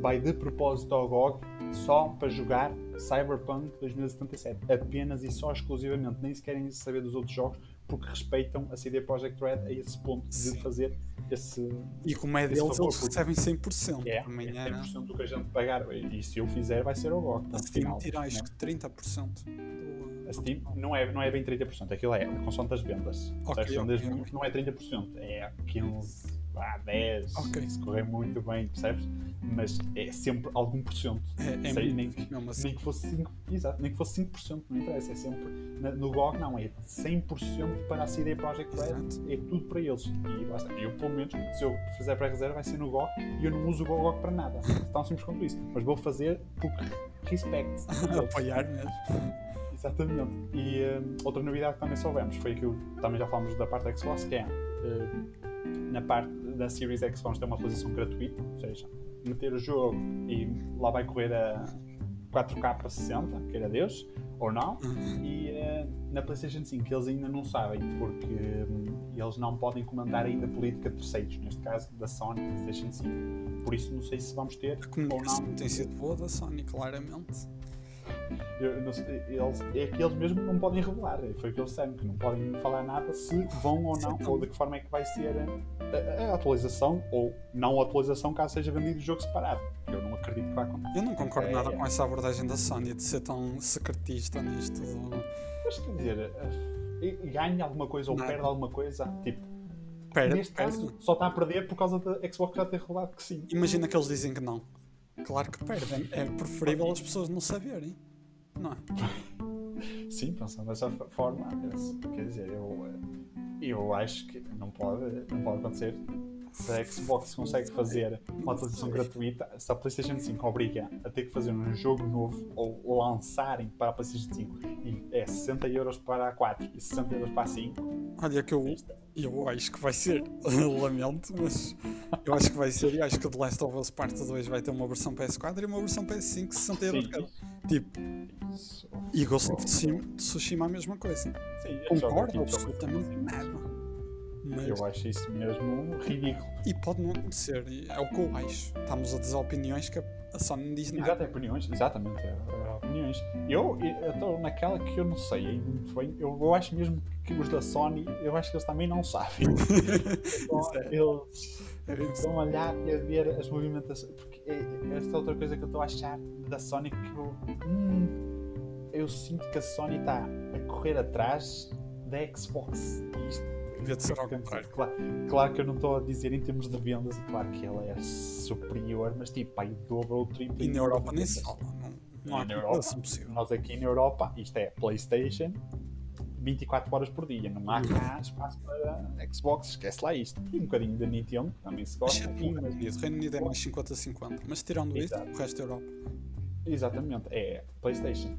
A: vai de propósito ao GOG só para jogar Cyberpunk 2077. Apenas e só exclusivamente. Nem se querem saber dos outros jogos porque respeitam a CD Projekt Red a esse ponto
B: Sim.
A: de fazer esse.
B: E como é deles,
A: favor,
B: eles recebem 100%.
A: É,
B: Amanhã
A: é 100% do que a gente pagar. E se eu fizer, vai ser ao GOG.
B: a Steam tira acho
A: né?
B: que 30% do.
A: A Steam não é, não é bem 30%, aquilo é consoante das vendas.
B: Ok,
A: a questão
B: ok,
A: das
B: ok.
A: vendas não é 30%, é 15%, vá, 10%,
B: Ok.
A: se correr muito bem, percebes? Mas é sempre algum por cento.
B: É, é
A: Sei, nem,
B: mesmo assim.
A: nem que fosse 5%, exato, nem que fosse 5%, não interessa, é sempre. no GOG não, é 100% para a CD Projekt Red, é tudo para eles. E lá está. Eu, pelo menos, se eu fizer pré-reserva, vai ser no GOG e eu não uso o GOG para nada. Tão simples quanto isso. Mas vou fazer porque respect.
B: Apoiar mesmo.
A: Exatamente. E hum, outra novidade que também soubemos foi que também já falamos da parte da Xbox, que é hum, na parte da Series X vamos ter uma atualização gratuita, ou seja, meter o jogo e lá vai correr a 4K 60, queira Deus, ou não. E eh, na PlayStation 5 eles ainda não sabem, porque hum, eles não podem comandar ainda política de terceiros, neste caso da Sony PlayStation 5. Por isso não sei se vamos ter ou não.
B: tem sido boa da Sony, claramente.
A: Eu não eles, é que eles mesmo não podem revelar. Foi o que eles disseram, que não podem falar nada se vão ou não, ou de que forma é que vai ser a, a- atualização, ou não a atualização caso seja vendido o jogo separado. Eu não acredito que vai acontecer.
B: Eu não concordo
A: É,
B: nada
A: é.
B: com essa abordagem da Sony de ser tão secretista nisto. do-
A: Mas quer dizer, eh, ganha alguma coisa ou
B: Nada.
A: perde alguma coisa? Tipo,
B: Pera,
A: neste
B: pera.
A: caso, só está a perder por causa da Xbox já ter revelado que sim.
B: Imagina que eles dizem que não. Claro que perdem. É preferível as pessoas não saberem. Não é?
A: Sim, pensando dessa forma, eu- quer dizer, eu, eu acho que não pode, não pode acontecer. Se a Xbox consegue fazer uma atualização gratuita, se a PlayStation 5 obriga a ter que fazer um jogo novo ou lançarem para a PlayStation 5 e é 60 euros para a 4 e 60 euros para a 5,
B: Olha que eu, eu acho que vai ser. Lamento, mas eu acho que vai ser. E acho que o The Last of Us Part 2 vai ter uma versão PS4 e uma versão PS5 60 euros cada. Tipo,
A: isso-
B: e Ghost of Tsushima, a mesma coisa.
A: sim, é
B: Concordo absolutamente nada. Mas,
A: Eu acho isso mesmo ridículo.
B: e pode não acontecer, é o que eu acho. Estamos a dizer opiniões que a Sony não diz nada.
A: Exato, é opiniões, exatamente, é, é opiniões. Eu estou naquela que eu não sei ainda muito bem. Eu, eu acho mesmo que os da Sony, eu acho que eles também não sabem. Então,
B: é.
A: eles
B: É
A: estão a olhar e a ver as movimentações. Porque é, é esta outra coisa que eu estou a achar da Sony que eu. hum, eu sinto que a Sony está a correr atrás da Xbox. Isto
B: Devia de ser ao contrário.
A: Claro, claro que eu não estou a dizer em termos de vendas, claro que ela é superior, mas tipo, aí o dobro ou o triplo.
B: E na Europa nem se fala. Não, não há
A: na
B: comparação
A: Europa?
B: possível.
A: Nós aqui na Europa, isto é PlayStation, 24 horas por dia, não há cá espaço para Xbox, esquece lá isto. E um bocadinho da Nintendo, também se gosta. E mas-
B: Unido. Reino Unido é mais 50-50. Mas tirando isso,
A: Exato.
B: o resto da Europa.
A: Exatamente, é PlayStation.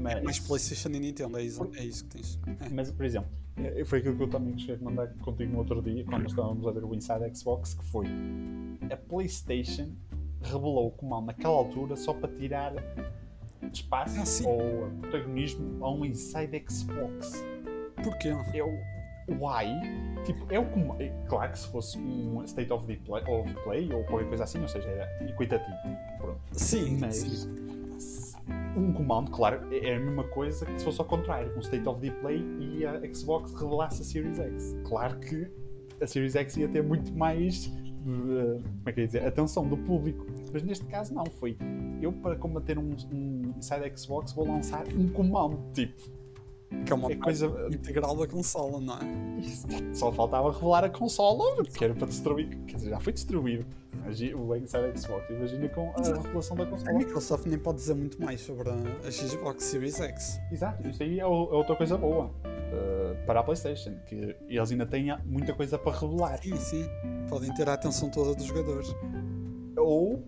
A: Mas-
B: é mais PlayStation e Nintendo, é isso, é isso que tens. É.
A: Mas, por exemplo, eh, foi aquilo que eu também cheguei a mandar contigo no outro dia, quando estávamos a ver o Inside Xbox, que foi a PlayStation revelou o comando naquela altura só para tirar espaço
B: Ah,
A: ou protagonismo a um Inside Xbox.
B: Porquê?
A: O why? Tipo, é o comando. é Claro que se fosse um State of, the play, of Play ou qualquer coisa assim, ou seja, era equitativo. Pronto.
B: Sim,
A: Mas um comando, claro, é a mesma coisa que se fosse ao contrário, um State of the Play e a Xbox revelasse a Series X. Claro que a Series X ia ter muito mais uh, como é que eu ia dizer, atenção do público. Mas neste caso não, foi eu para combater um, um Inside Xbox vou lançar um comando, tipo,
B: Que é uma
A: é coisa.
B: integral da consola, não é?
A: Só faltava revelar a consola, que era para destruir. Quer dizer, já foi destruído. O Inside Xbox, imagina com a revelação da
B: A
A: consola.
B: Microsoft nem pode dizer muito mais sobre a, a Xbox Series X.
A: Exato, isso aí é, é outra coisa boa uh, para a PlayStation, que eles ainda têm muita coisa para revelar.
B: Sim, sim. Podem ter a atenção toda dos jogadores.
A: Ou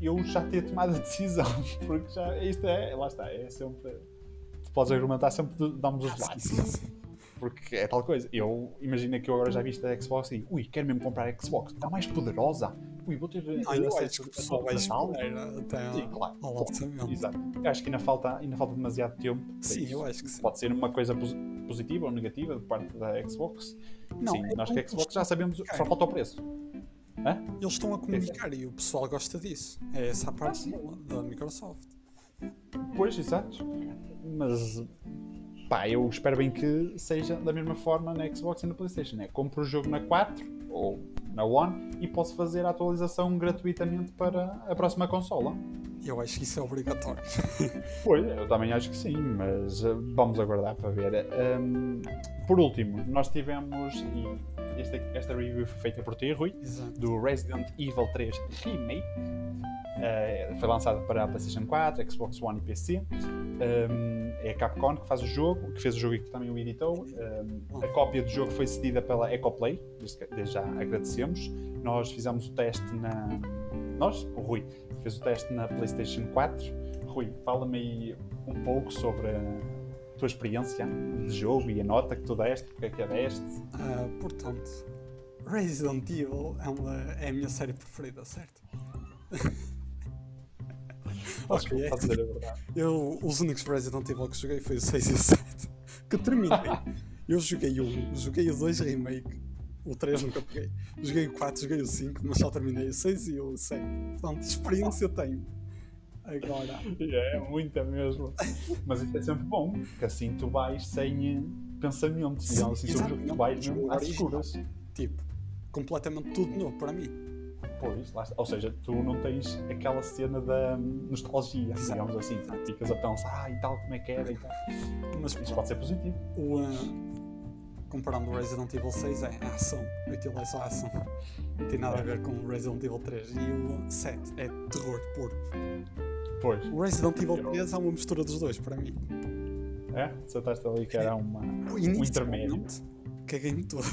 A: eu já ter tomado a decisão, porque já isto é, lá está, é sempre. Podes argumentar sempre, de- damos os lados. Porque é tal coisa. Eu imagino que eu agora já vi esta Xbox e ui, quero mesmo comprar a Xbox, está mais poderosa. Ui, vou ter
B: Não, eu
A: acesso
B: acho que o
A: a
B: pessoal vai
A: Natal.
B: esperar até
A: Sim, claro.
B: ao
A: claro.
B: lançamento.
A: Exato. Eu acho que ainda falta, ainda falta demasiado tempo.
B: Sim,
A: isso.
B: eu acho que sim.
A: Pode ser uma coisa pos- positiva ou negativa de parte da Xbox.
B: Não,
A: Sim,
B: é
A: nós que a Xbox já sabemos, só falta o preço. Hã?
B: Eles estão a comunicar e o pessoal gosta disso. É essa a parte
A: sim.
B: boa da Microsoft.
A: Pois, exato. Mas pá, eu espero bem que seja da mesma forma na Xbox e na PlayStation. É compro o jogo na 4 ou na One e posso fazer a atualização gratuitamente para a próxima consola.
B: Eu acho que isso é obrigatório.
A: Pois, eu também acho que sim, mas eh, vamos aguardar para ver. Hum, por último, nós tivemos, e esta, esta review foi feita por ti, Rui,
B: Exato.
A: do Resident Evil 3 Remake. Eh, foi lançado para a PlayStation 4, Xbox One e PC. Um, é a Capcom que faz o jogo, que fez o jogo e que também o editou. Um, a cópia do jogo foi cedida pela Ecoplay, desde já agradecemos. Nós fizemos o teste na. Nós, o Rui, fez o teste na PlayStation 4. Rui, fala-me aí um pouco sobre a tua experiência de jogo e a nota que tu deste, porque é que a deste.
B: Ah, portanto, Resident Evil é, uma, é a minha série preferida, certo? Ok. Eu, os únicos Resident Evil que joguei foi o 6 e o 7. Que terminei. Eu joguei o 1, joguei o 2 Remake. O 3 nunca peguei. Joguei o 4, joguei o 5, mas só terminei o 6 e o 7. Portanto, experiência tenho. Agora,
A: É, muita mesmo. Mas isso é sempre bom, porque assim tu vais sem eh, pensamentos.
B: Sim,
A: digamos assim, tu
B: não,
A: vais mesmo às escuras.
B: tipo, completamente tudo novo para mim.
A: Pois, lá está. Ou seja, tu não tens aquela cena da nostalgia,
B: Exato.
A: digamos assim. Ficas a pensar, ah, e tal, como é que era e tal.
B: Mas
A: Isso pode ser positivo.
B: o, ah, comparando o Resident Evil 6 é a ação, aquilo é só ação. Não tem nada a ver com o Resident Evil 3. E o 7 é terror puro.
A: Pois.
B: O Resident Evil 3 é uma mistura dos dois para mim.
A: É? Sentaste ali que era uma, um intermédio.
B: Inicialmente, Caguei-me todo.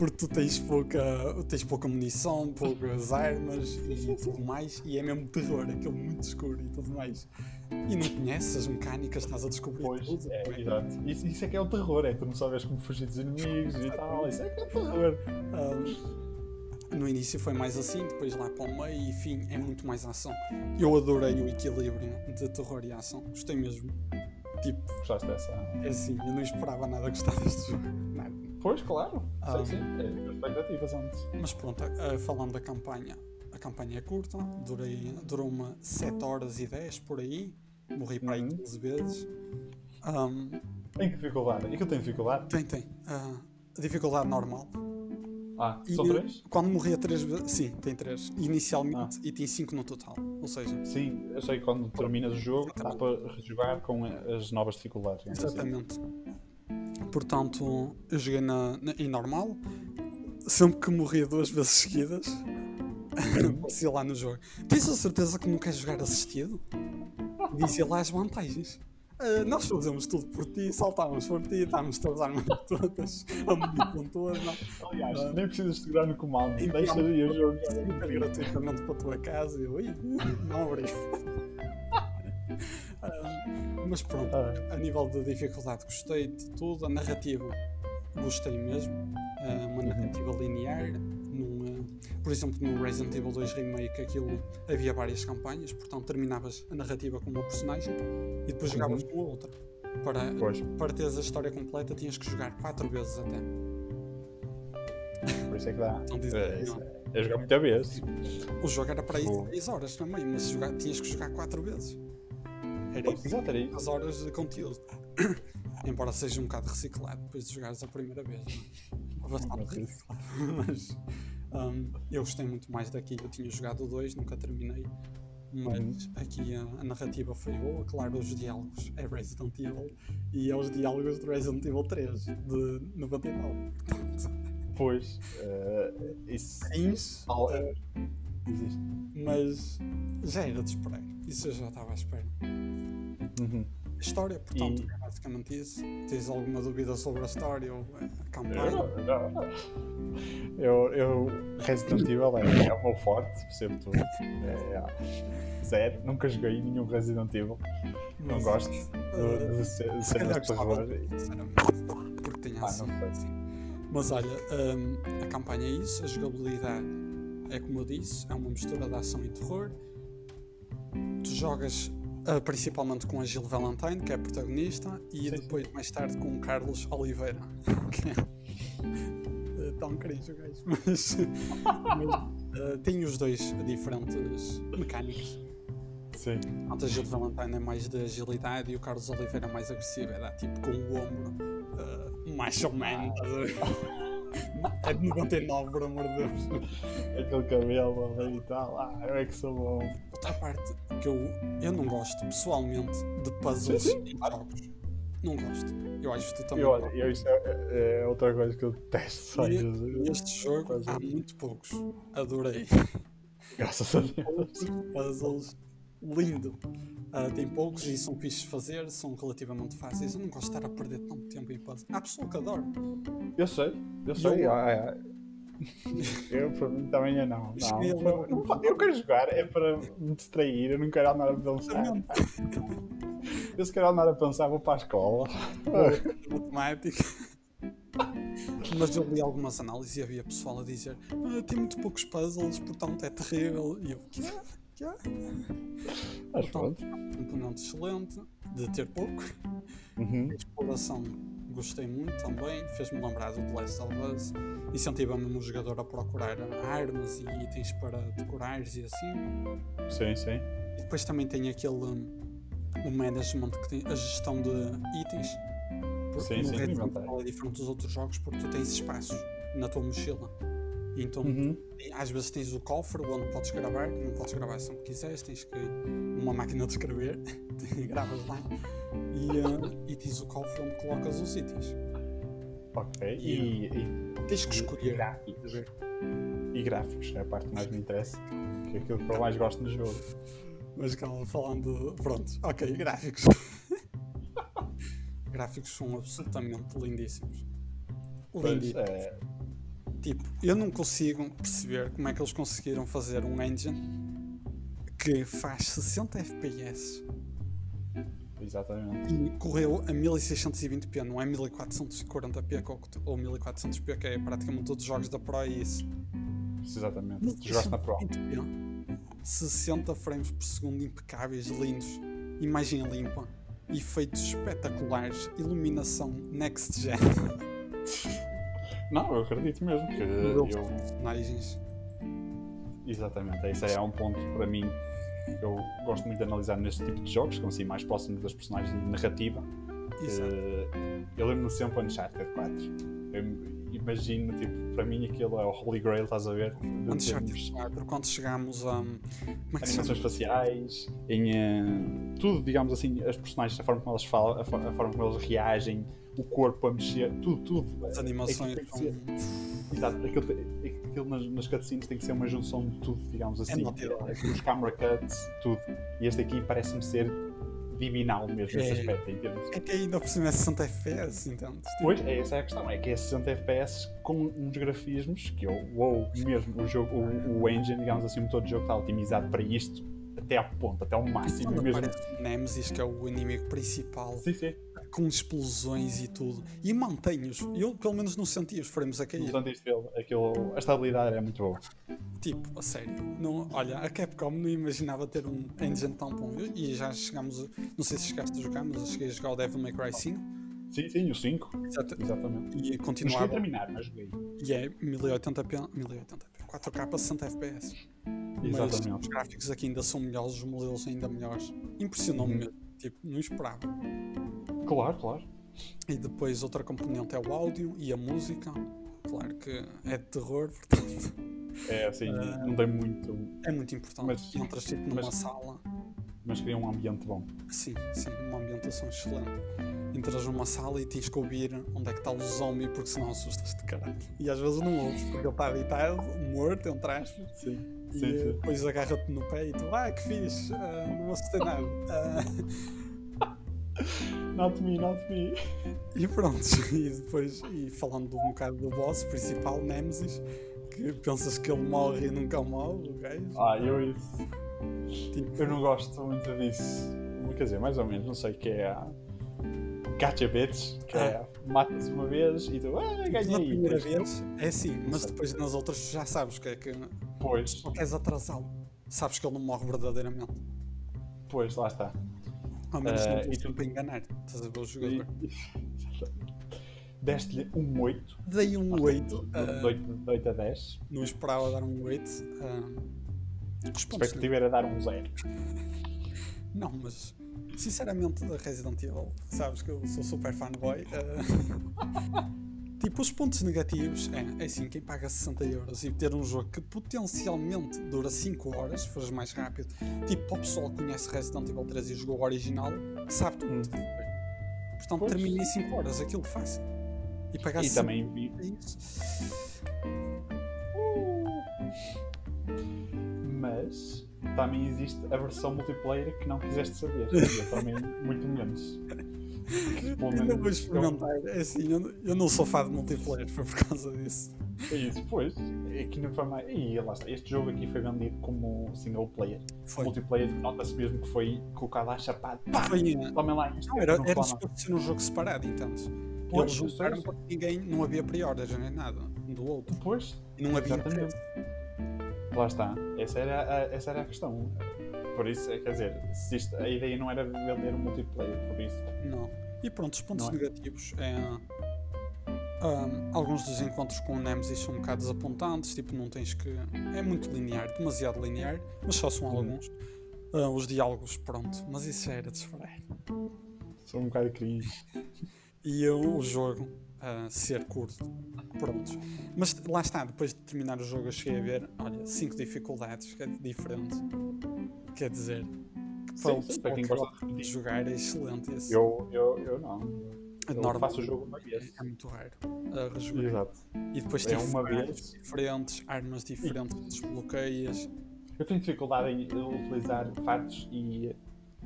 B: Porque tu tens pouca, tens pouca munição, poucas armas e tudo mais, e é mesmo terror, aquele muito escuro e tudo mais. E não conheces as mecânicas, estás a descobrir
A: Pois,
B: tudo.
A: é,
B: é
A: exato. Isso, isso é que é o terror, é tu não sabes como fugir dos inimigos e tal. Isso é que é o terror.
B: Um, no início foi mais assim, depois lá para o meio e fim é muito mais ação. Eu adorei o equilíbrio de terror e ação, gostei mesmo. Tipo,
A: Gostaste dessa?
B: é assim, eu não esperava nada gostar deste jogo. Nada.
A: Pois, claro.
B: Ah.
A: Sim, sim. É, expectativas antes.
B: Mas pronto, eh, falando da campanha, a campanha é curta, durei, durou uma 7 horas e 10 por aí, morri para aí
A: Uhum.
B: 15 vezes. Um,
A: Em que dificuldade? E que eu tenho dificuldade?
B: tem, tem. ah, a dificuldade normal.
A: Ah,
B: E
A: são
B: eu-
A: três?
B: Quando morria 3 vezes, sim, tem 3. Inicialmente e tem 5 no total. Ou seja,
A: Sim, eu sei que quando terminas o jogo dá para rejogar com as novas dificuldades. digamos assim.
B: Portanto, eu joguei na, na- em normal, sempre que morria duas vezes seguidas, aparecia lá no jogo. Tens a certeza que não queres jogar assistido? Dizia lá as vantagens. "Ah, nós fazemos tudo por ti, saltávamos por ti, dávamos-te as armas todas, a munição toda, não.
A: Aliás, nem precisas segurar no comando,
B: Então,
A: deixa o jogo.
B: Gratuitamente para a tua casa. e Eu, "Ui, não obrigado. Mas pronto,
A: Ah,
B: a nível de dificuldade gostei de tudo, a narrativa gostei mesmo, Ah, uma narrativa linear, ah, por exemplo no Resident Evil 2 Remake aquilo havia várias campanhas, portanto terminavas a narrativa com uma personagem e depois jogavas com a outra. Para,
A: Pois,
B: para teres a história completa tinhas que jogar 4 vezes até.
A: por isso é que dá.
B: Não diz-
A: É, isso é, é jogar muita vez.
B: O jogo era para
A: Fogo.
B: 10 horas também, mas jogar- tinhas que jogar 4 vezes. Era
A: Exato, era isso.
B: as horas de conteúdo. Embora seja um bocado reciclado depois de jogares a primeira vez. é? Bastante
A: Mas isso-
B: reciclado. Mas hum, eu gostei muito mais daqui. Eu tinha jogado 2, nunca terminei. Mas
A: Uhum.
B: aqui a, a narrativa foi boa. Claro, os diálogos é Resident Evil e é os diálogos de Resident Evil 3 de 99. Portanto,
A: Pois, eh, isso.
B: tens,
A: Al-
B: eh,
A: Existe.
B: mas já era de esperar. Isso eu já estava à espera.
A: Uhum.
B: História, portanto,
A: E-
B: é basicamente isso. Tens alguma dúvida sobre a história ou a
A: Eu,
B: campanha?
A: não, não. eu, eu Resident Evil é, é o meu forte, percebo tudo. É, é, zero, nunca joguei nenhum Resident Evil. Não
B: Mas,
A: gosto de,
B: eh,
A: de, ser- de cenas terror.
B: sinceramente, porque tem
A: Ah,
B: assim. Mas olha, hum, a campanha é isso, a jogabilidade é como eu disse, é uma mistura de ação e terror. Tu jogas ah, principalmente com a Jill Valentine, que é a protagonista, e
A: Sim,
B: depois mais tarde com o Carlos Oliveira, que é eh, tão cringe o gajo, mas, mas ah, tem os dois diferentes mecânicas.
A: Sim.
B: Enquanto a Jill Valentine é mais de agilidade e o Carlos Oliveira é mais agressivo, era tipo com o ombro uh, mais ou menos. É de 99, por amor de Deus.
A: Aquele cabelo ali e tal. Ah, eu é que sou bom.
B: Outra parte que eu, eu não gosto pessoalmente de puzzles
A: Sim,
B: jogos. Não gosto. Eu acho que tu também.
A: E olha, eu, isso é, é outra coisa que eu detesto. Só
B: E-. Neste jogo há muito poucos. Adorei.
A: Graças a Deus.
B: Puzzles lindo. Ah, tem poucos e são fixes de fazer, são relativamente fáceis. Eu não gosto de estar a perder tanto tempo em puzzles. Há pessoa que adora.
A: Eu sei, eu sei.
B: Eu-
A: ah, é. Eu, para mim, também é não. não. Fa- eu quero jogar, é para me distrair, eu não quero andar a pensar. Eu se quero andar a pensar, vou para a escola.
B: matemática. Mas eu li algumas análises e havia pessoal a dizer "Ah, tem muito poucos puzzles, portanto é terrível. E eu, é?
A: Mas pronto.
B: Componente excelente, de ter pouco.
A: Uhum.
B: A exploração gostei muito também, fez-me lembrar do The Last of Us. Incentiva-me o jogador a procurar armas e itens para decorares e assim.
A: Sim, sim.
B: E depois também tem aquele um, o management que tem a gestão de itens. Porque
A: Sim,
B: no
A: sim.
B: Evil é diferente dos outros jogos porque tu tens espaços na tua mochila. Então,
A: Uhum.
B: e às vezes tens o cofre onde podes gravar, não podes gravar sempre quiseres, tens que uma máquina de escrever, gravas lá e, uh, e tens o cofre onde colocas os itens.
A: Ok. E, e,
B: Tens que
A: e
B: escolher.
A: gráficos. E gráficos, é a parte que mais me interessa. Que é aquilo que eu mais gosto no jogo.
B: Mas calma, falando. Pronto, ok, gráficos. gráficos são absolutamente lindíssimos.
A: Pois,
B: Lindíssimos.
A: é,
B: Tipo, eu não consigo perceber como é que eles conseguiram fazer um engine que faz 60 FPS
A: exatamente.
B: e correu a 1620p, não é 1440p que eu- ou 1400p, que é praticamente todos os jogos da Pro e isso.
A: Exatamente. Tu jogaste na Pro.
B: 1620p, 60 frames por segundo impecáveis, lindos, imagem limpa, efeitos espetaculares, iluminação next gen,
A: Não, eu acredito mesmo que eu.
B: personagens.
A: Exatamente, esse é um ponto para mim que eu gosto muito de analisar neste tipo de jogos, que são assim mais próximos das personagens de narrativa.
B: Exato.
A: Eh, eu lembro-me sempre Uncharted 4. Eu imagino, tipo, para mim aquilo é o Holy Grail, estás a ver?
B: Uncharted
A: termos
B: 4, quando chegámos a. Como é que
A: animações faciais, em eh, tudo, digamos assim, as personagens, a forma como elas falam, a, a forma como eles reagem, o corpo a mexer, tudo, tudo.
B: As animações
A: tem que
B: são.
A: ser- Exato, aquilo, tem- aquilo nas, nas cutscenes tem que ser uma junção de tudo, digamos assim.
B: Dog.
A: Os camera cuts, tudo. E este aqui parece-me ser divinal mesmo
B: É.
A: aspecto, em termos.
B: É que ainda por cima é 60 FPS, entende?
A: Pois, é, essa é a questão, é que é 60 FPS com uns grafismos que eu, uou, mesmo, o jogo, o, o engine, digamos assim, o motor de jogo está otimizado para isto até ao ponto, até ao máximo
B: Quando
A: mesmo.
B: Nemesis, que é o inimigo principal,
A: Sim, sim.
B: Com explosões e tudo, e mantém-os, eu pelo menos não senti os frames a cair.
A: Portanto, isto dele, aquilo, a estabilidade é muito boa.
B: Tipo, a sério, não, olha, a Capcom não imaginava ter um engine tão bom. E já chegámos, não sei se chegaste a jogar, mas eu cheguei a jogar o Devil May Cry 5
A: Sim, sim, o 5,
B: exato,
A: exatamente.
B: e
A: Não
B: continuava.
A: terminar, mas joguei.
B: E é 1080p, 1080p, 4K 60 FPS. Mas os
A: Exatamente.
B: gráficos aqui ainda são melhores, os modelos ainda melhores. Impressionou-me
A: Uhum.
B: mesmo, tipo, não esperava.
A: Claro, claro.
B: E depois outra componente é o áudio e a música. Claro que é de terror, portanto
A: É assim, não tem muito.
B: é muito importante.
A: Mas-
B: Entras tipo numa
A: mas-
B: sala,
A: Mas cria um ambiente bom.
B: sim, sim, uma ambientação excelente. Entras numa sala e tens que ouvir onde é que está o zombie, porque senão assustas de caralho. E às vezes não ouves, porque ele está deitado, morto, entre aspas,
A: Sim, sim,
B: eh,
A: sim.
B: depois agarra-te no pé e tu, ah, que fixe, ah, não assustei nada. Ah,
A: Not me, not me.
B: E pronto, e depois, e falando um bocado do boss principal, Nemesis, que pensas que ele morre e nunca morre, o gajo.
A: Ah, eu isso.
B: Tipo,
A: Eu não gosto muito disso. Quer dizer, mais ou menos, não sei o que é. A Gacha Bits, que é matas uma vez e tu, ah,
B: na
A: ganhei.
B: primeira
A: Depois-
B: vez é assim, mas depois nas outras já sabes que é que
A: Pois,
B: não queres atrasá-lo. Sabes que ele não morre verdadeiramente.
A: pois, lá está.
B: Ao menos
A: Eh,
B: não
A: e
B: tens
A: tu-
B: tempo para enganar. Estás a ver o jogador.
A: Deste-lhe um 8.
B: Dei um 8.
A: De 8, de 8 a 10.
B: não esperava dar um 8. ah, os
A: A expectativa era dar um 0.
B: Não, mas sinceramente da Resident Evil, sabes que eu sou super fanboy. ah, tipo, os pontos negativos é, é assim, quem paga 60 euros e ter um jogo que potencialmente dura 5 horas, se fores mais rápido, tipo, o pessoal que conhece Resident Evil 3 e jogou o original, sabe tudo.
A: Hum.
B: Portanto,
A: Pois.
B: termina em 5 horas, aquilo fácil. E pagar
A: E
B: 60
A: também vi.
B: isso.
A: Mas também existe a versão multiplayer que não quiseste saber. E eu também, muito menos. Pelo
B: vou
A: menos
B: experimentar. É assim, eu, eu não sou fã de multiplayer, foi por causa disso.
A: É isso, pois. Aqui não foi mais. E lá está. Este jogo aqui foi vendido como single player.
B: Foi.
A: Multiplayer, nota-se mesmo que foi colocado à chapada. Pá!
B: Foi,
A: Tomem lá isto.
B: Não, era,
A: não
B: era suposto ser um jogo separado, entanto.
A: Pois,
B: Eles
A: eu
B: juntaram
A: eu
B: porque ninguém, não havia pre-orders nem nada um do outro.
A: Pois,
B: E não havia
A: Exatamente.
B: preço.
A: Lá está. Essa era a, essa era a questão. Por isso, é, quer dizer, isto- a ideia não era vender um multiplayer, por isso.
B: Não. E pronto, os pontos
A: Não é?
B: negativos é. ahm, alguns dos encontros com o Nemesis são um bocado desapontantes, tipo, não tens que. É muito linear, demasiado linear, mas só são
A: Hum.
B: alguns. Ah, os diálogos, pronto, mas isso era de esperar.
A: Sou um bocado cringe.
B: E eu, o jogo, a ser curto. Prontos. Mas lá está, depois de terminar o jogo, eu cheguei a ver, olha, 5 dificuldades que é diferente. Quer dizer, para,
A: Sim,
B: o
A: sim, para quem gosta de
B: jogar é excelente. Esse.
A: Eu, eu, eu não.
B: É
A: Eu
B: normal,
A: faço o jogo uma vez.
B: É muito raro a rejogar.
A: Exato.
B: E depois
A: É
B: tem
A: uma vez.
B: diferentes, armas diferentes que desbloqueias.
A: Eu tenho dificuldade em utilizar fatos e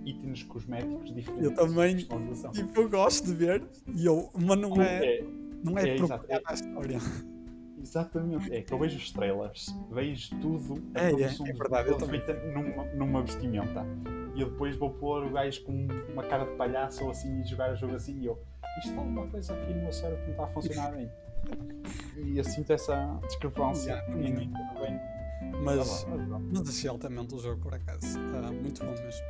A: itens cosméticos diferentes.
B: Eu também. Tipo, eu gosto de ver, e eu, mas não é,
A: É,
B: não é,
A: é, é-
B: à história.
A: exatamente. É que eu vejo estrelas, vejo tudo. a
B: É, é,
A: produção
B: é
A: de
B: verdade, eu também.
A: numa, numa vestimenta. E eu depois vou pôr o gajo com uma cara de palhaço ou assim e jogar o jogo assim e eu. Isto está uma coisa aqui no meu cérebro que não está a funcionar bem. E eu sinto essa discrepância.
B: Yeah,
A: e tudo bem.
B: Mas,
A: bom, mas
B: achei altamente o jogo, por acaso. Ah, muito bom mesmo.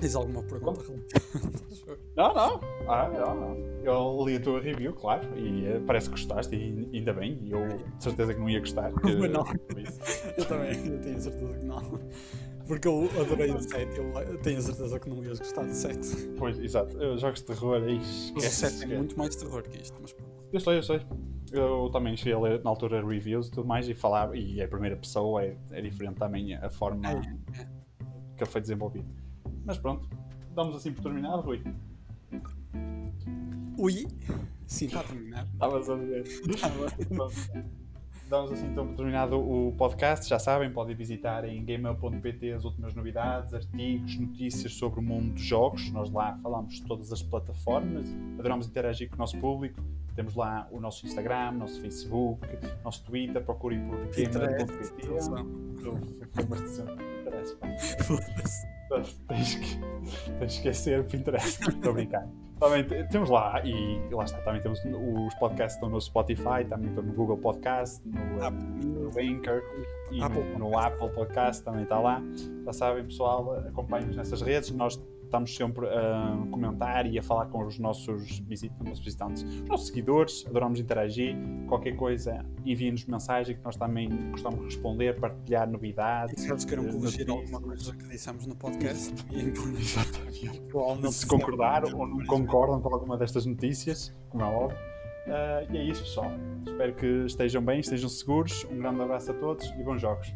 B: Tens alguma pergunta?
A: Não, não. Ah, não, não. Eu li a tua review, claro, e eh, parece que gostaste, e ainda bem. E eu de certeza que não ia gostar. que-
B: Mas não. Eu também, eu tenho certeza que não. Porque eu adorei o 7, eu tenho certeza que não ias gostar do 7.
A: Pois, exato. Eu, jogos de terror, aí
B: Mas o
A: esquece.
B: 7 tem
A: esquece.
B: muito mais terror que isto, mas pronto.
A: Eu sei, eu sei. Eu também cheguei a ler na altura reviews e tudo mais e falava, e a primeira pessoa é, é diferente também a forma
B: É, é.
A: que foi desenvolvido. Mas pronto, damos assim por terminado, Rui.
B: Ui! Sim, está a terminar.
A: Estavas a.
B: Estava.
A: Damos assim então por terminado o podcast. Já sabem, podem visitar em gamemail.pt as últimas novidades, artigos, notícias sobre o mundo dos jogos. Nós lá falamos de todas as plataformas, adoramos interagir com o nosso público. Temos lá o nosso Instagram, nosso Facebook, nosso Twitter. Procurem por gamemail.pt. Foi Tens que, tens que esquecer o Pinterest. Estou a brincar. Também te- temos lá, e lá está, também temos os podcasts estão no Spotify, também estão no Google Podcast, no, eh, no Anchor e
B: Apple
A: no, no Apple Podcast também está lá. Já sabem, pessoal, acompanhem-nos nessas redes. Nós estamos sempre a comentar e a falar com os nossos, visit nossos visitantes, os nossos seguidores, adoramos interagir. Qualquer coisa, enviem-nos mensagem que nós também gostamos de responder, partilhar novidades.
B: E caso queiram
A: eh,
B: corrigir alguma coisa que dissemos no podcast,
A: Exatamente.
B: provavelmente
A: se concordar ou não concordam com alguma destas notícias, como é óbvio. Ah, e é isso, pessoal. Espero que estejam bem, estejam seguros. Um grande abraço a todos e bons jogos.